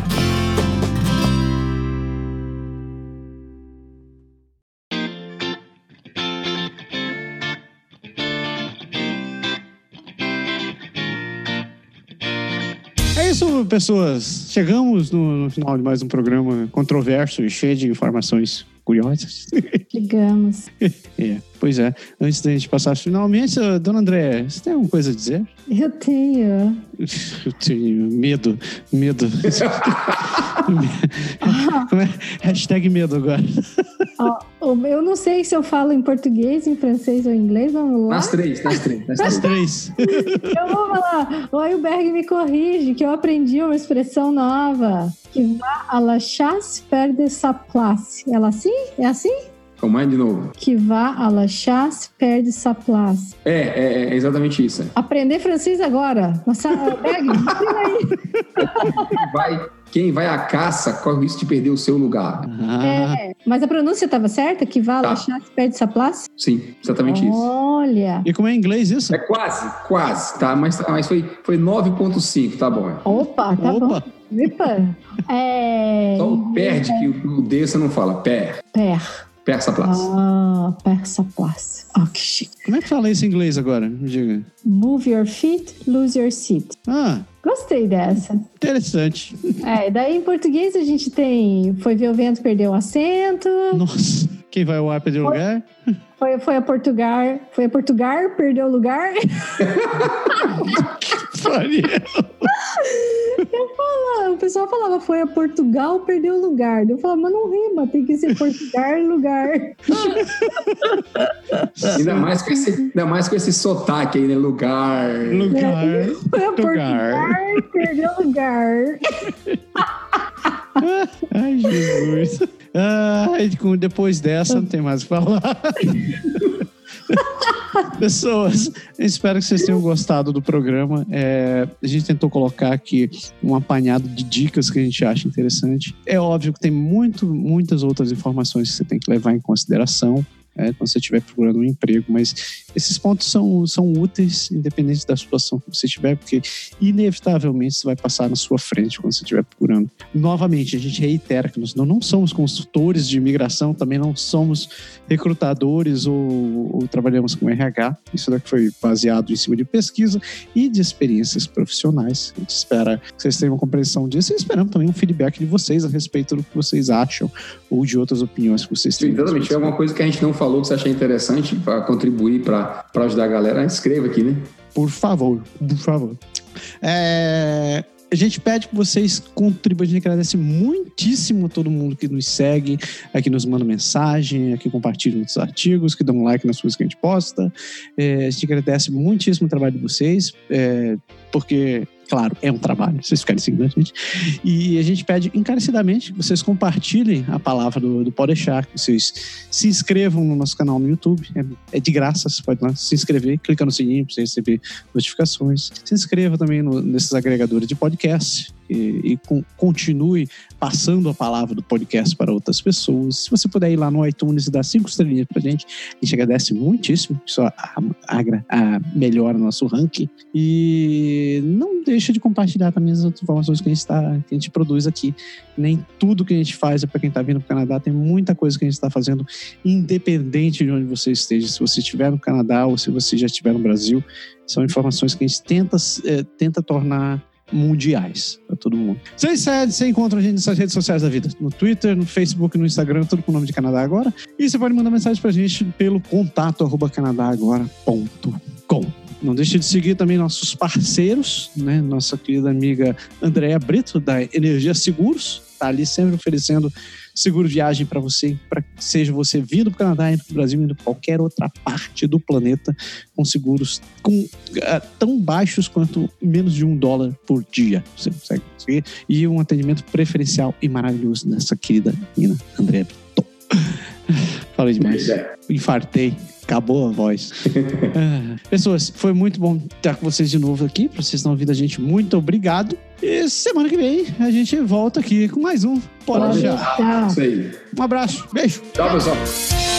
Pessoas. Chegamos no, no, final de mais um programa controverso e cheio de informações curiosas. Chegamos. é. Pois é. Antes da gente passar finalmente, dona André, você tem alguma coisa a dizer? Eu tenho. Eu tenho medo, medo. Como é? Hashtag medo agora. Ó, eu não sei se eu falo em português, em francês ou em inglês. Vamos lá. Nas três, nas três. Nas As três. três. Eu vou falar. O Ailberg me corrige, que eu aprendi uma expressão nova. Que va à la chasse perde sa place. Ela assim? É assim? Calma aí de novo. Que va à la chasse perde sa place. É, é, é exatamente isso. é. Aprender francês agora. Nossa. Quem vai, quem vai à caça corre o risco de perder o seu lugar. Ah, É, mas a pronúncia estava certa? Que va à la Tá. chasse perde sa place? Sim, exatamente isso. Olha. E como é em inglês isso? É quase, quase, tá? Mas, mas foi, foi 9.5, tá bom. é. Opa, tá Opa. bom. Epa. É... Só o perde que o, o D você não fala. Per. Per. Per essa place. Ah, persa place. Ah, que chique. Como é que fala isso em inglês agora? Me diga. Move your feet, lose your seat. Ah, Gostei dessa. interessante. É, daí em português a gente tem foi ver o vento, perdeu o assento. Nossa, quem vai ao ar perder lugar? Foi, foi a Portugal, foi a Portugal, perdeu o lugar. Faria. Ah, o pessoal falava, foi a Portugal, perdeu o lugar. Eu falava, mas não rima, tem que ser Portugal, lugar. Ainda mais, com esse, ainda mais com esse sotaque aí, né? Lugar. Lugar. Foi a. Portugal, perdeu o lugar. Ai, Jesus. Ai, com- depois dessa, não tem mais o que falar. Pessoas, espero que vocês tenham gostado do programa. É, a gente tentou colocar aqui um apanhado de dicas que a gente acha interessante. É óbvio que tem muito, muitas outras informações que você tem que levar em consideração é, quando você estiver procurando um emprego, mas esses pontos são, são úteis, independente da situação que você tiver, porque inevitavelmente você vai passar na sua frente quando você estiver procurando. Novamente, a gente reitera que nós não, não somos consultores de imigração, também não somos recrutadores ou, ou trabalhamos com RH. Isso daqui foi baseado em cima de pesquisa e de experiências profissionais. A gente espera que vocês tenham uma compreensão disso e esperamos também um feedback de vocês a respeito do que vocês acham ou de outras opiniões que vocês têm. Exatamente. Tiver alguma coisa que a gente não falou que você achar interessante para contribuir, para ajudar a galera, escreva aqui, né? Por favor, por favor. É, a gente pede que vocês contribuam. A gente agradece muitíssimo a todo mundo que nos segue, aqui nos manda mensagem, aqui compartilha os artigos, que dão like nas coisas que a gente posta. É, a gente agradece muitíssimo o trabalho de vocês, é, porque, claro, é um trabalho, vocês ficarem seguindo a gente. E a gente pede encarecidamente que vocês compartilhem a palavra do, do Pode Deixar, que vocês se inscrevam no nosso canal no YouTube. É, é de graça, você pode lá se inscrever, clica no sininho para você receber notificações. Se inscreva também no- nesses agregadores de podcast e, e con- continue passando a palavra do podcast para outras pessoas. Se você puder ir lá no iTunes e dar cinco estrelinhas pra gente, a gente agradece muitíssimo. Isso a- agra- a- melhora nosso ranking. E não deixa de compartilhar também as informações que a gente, tá, que a gente produz aqui. Nem tudo que a gente faz é para quem está vindo para o Canadá. Tem muita coisa que a gente está fazendo, independente de onde você esteja. Se você estiver no Canadá ou se você já estiver no Brasil, são informações que a gente tenta, eh, tenta tornar mundiais para todo mundo. Segue, você encontra a gente nessas redes sociais da vida, no Twitter, no Facebook, no Instagram, tudo com o nome de Canadá Agora. E você pode mandar mensagem pra gente pelo contato arroba canadagora.com. Não deixe de seguir também nossos parceiros, né? Nossa querida amiga Andréa Brito, da Energia Seguros, tá ali sempre oferecendo seguro viagem para você, para seja você vindo para o Canadá, indo para o Brasil, indo para qualquer outra parte do planeta, com seguros com, ah, tão baixos quanto menos de um dólar por dia. Você consegue conseguir. E um atendimento preferencial e maravilhoso dessa querida menina, Andréa. Falei demais. É. Infartei. Acabou a voz. Ah, Pessoas, foi muito bom estar com vocês de novo aqui. Pra vocês estão ouvindo a gente, muito obrigado. E semana que vem a gente volta aqui com mais um. Pode Pode. Um abraço, beijo. Tchau, pessoal.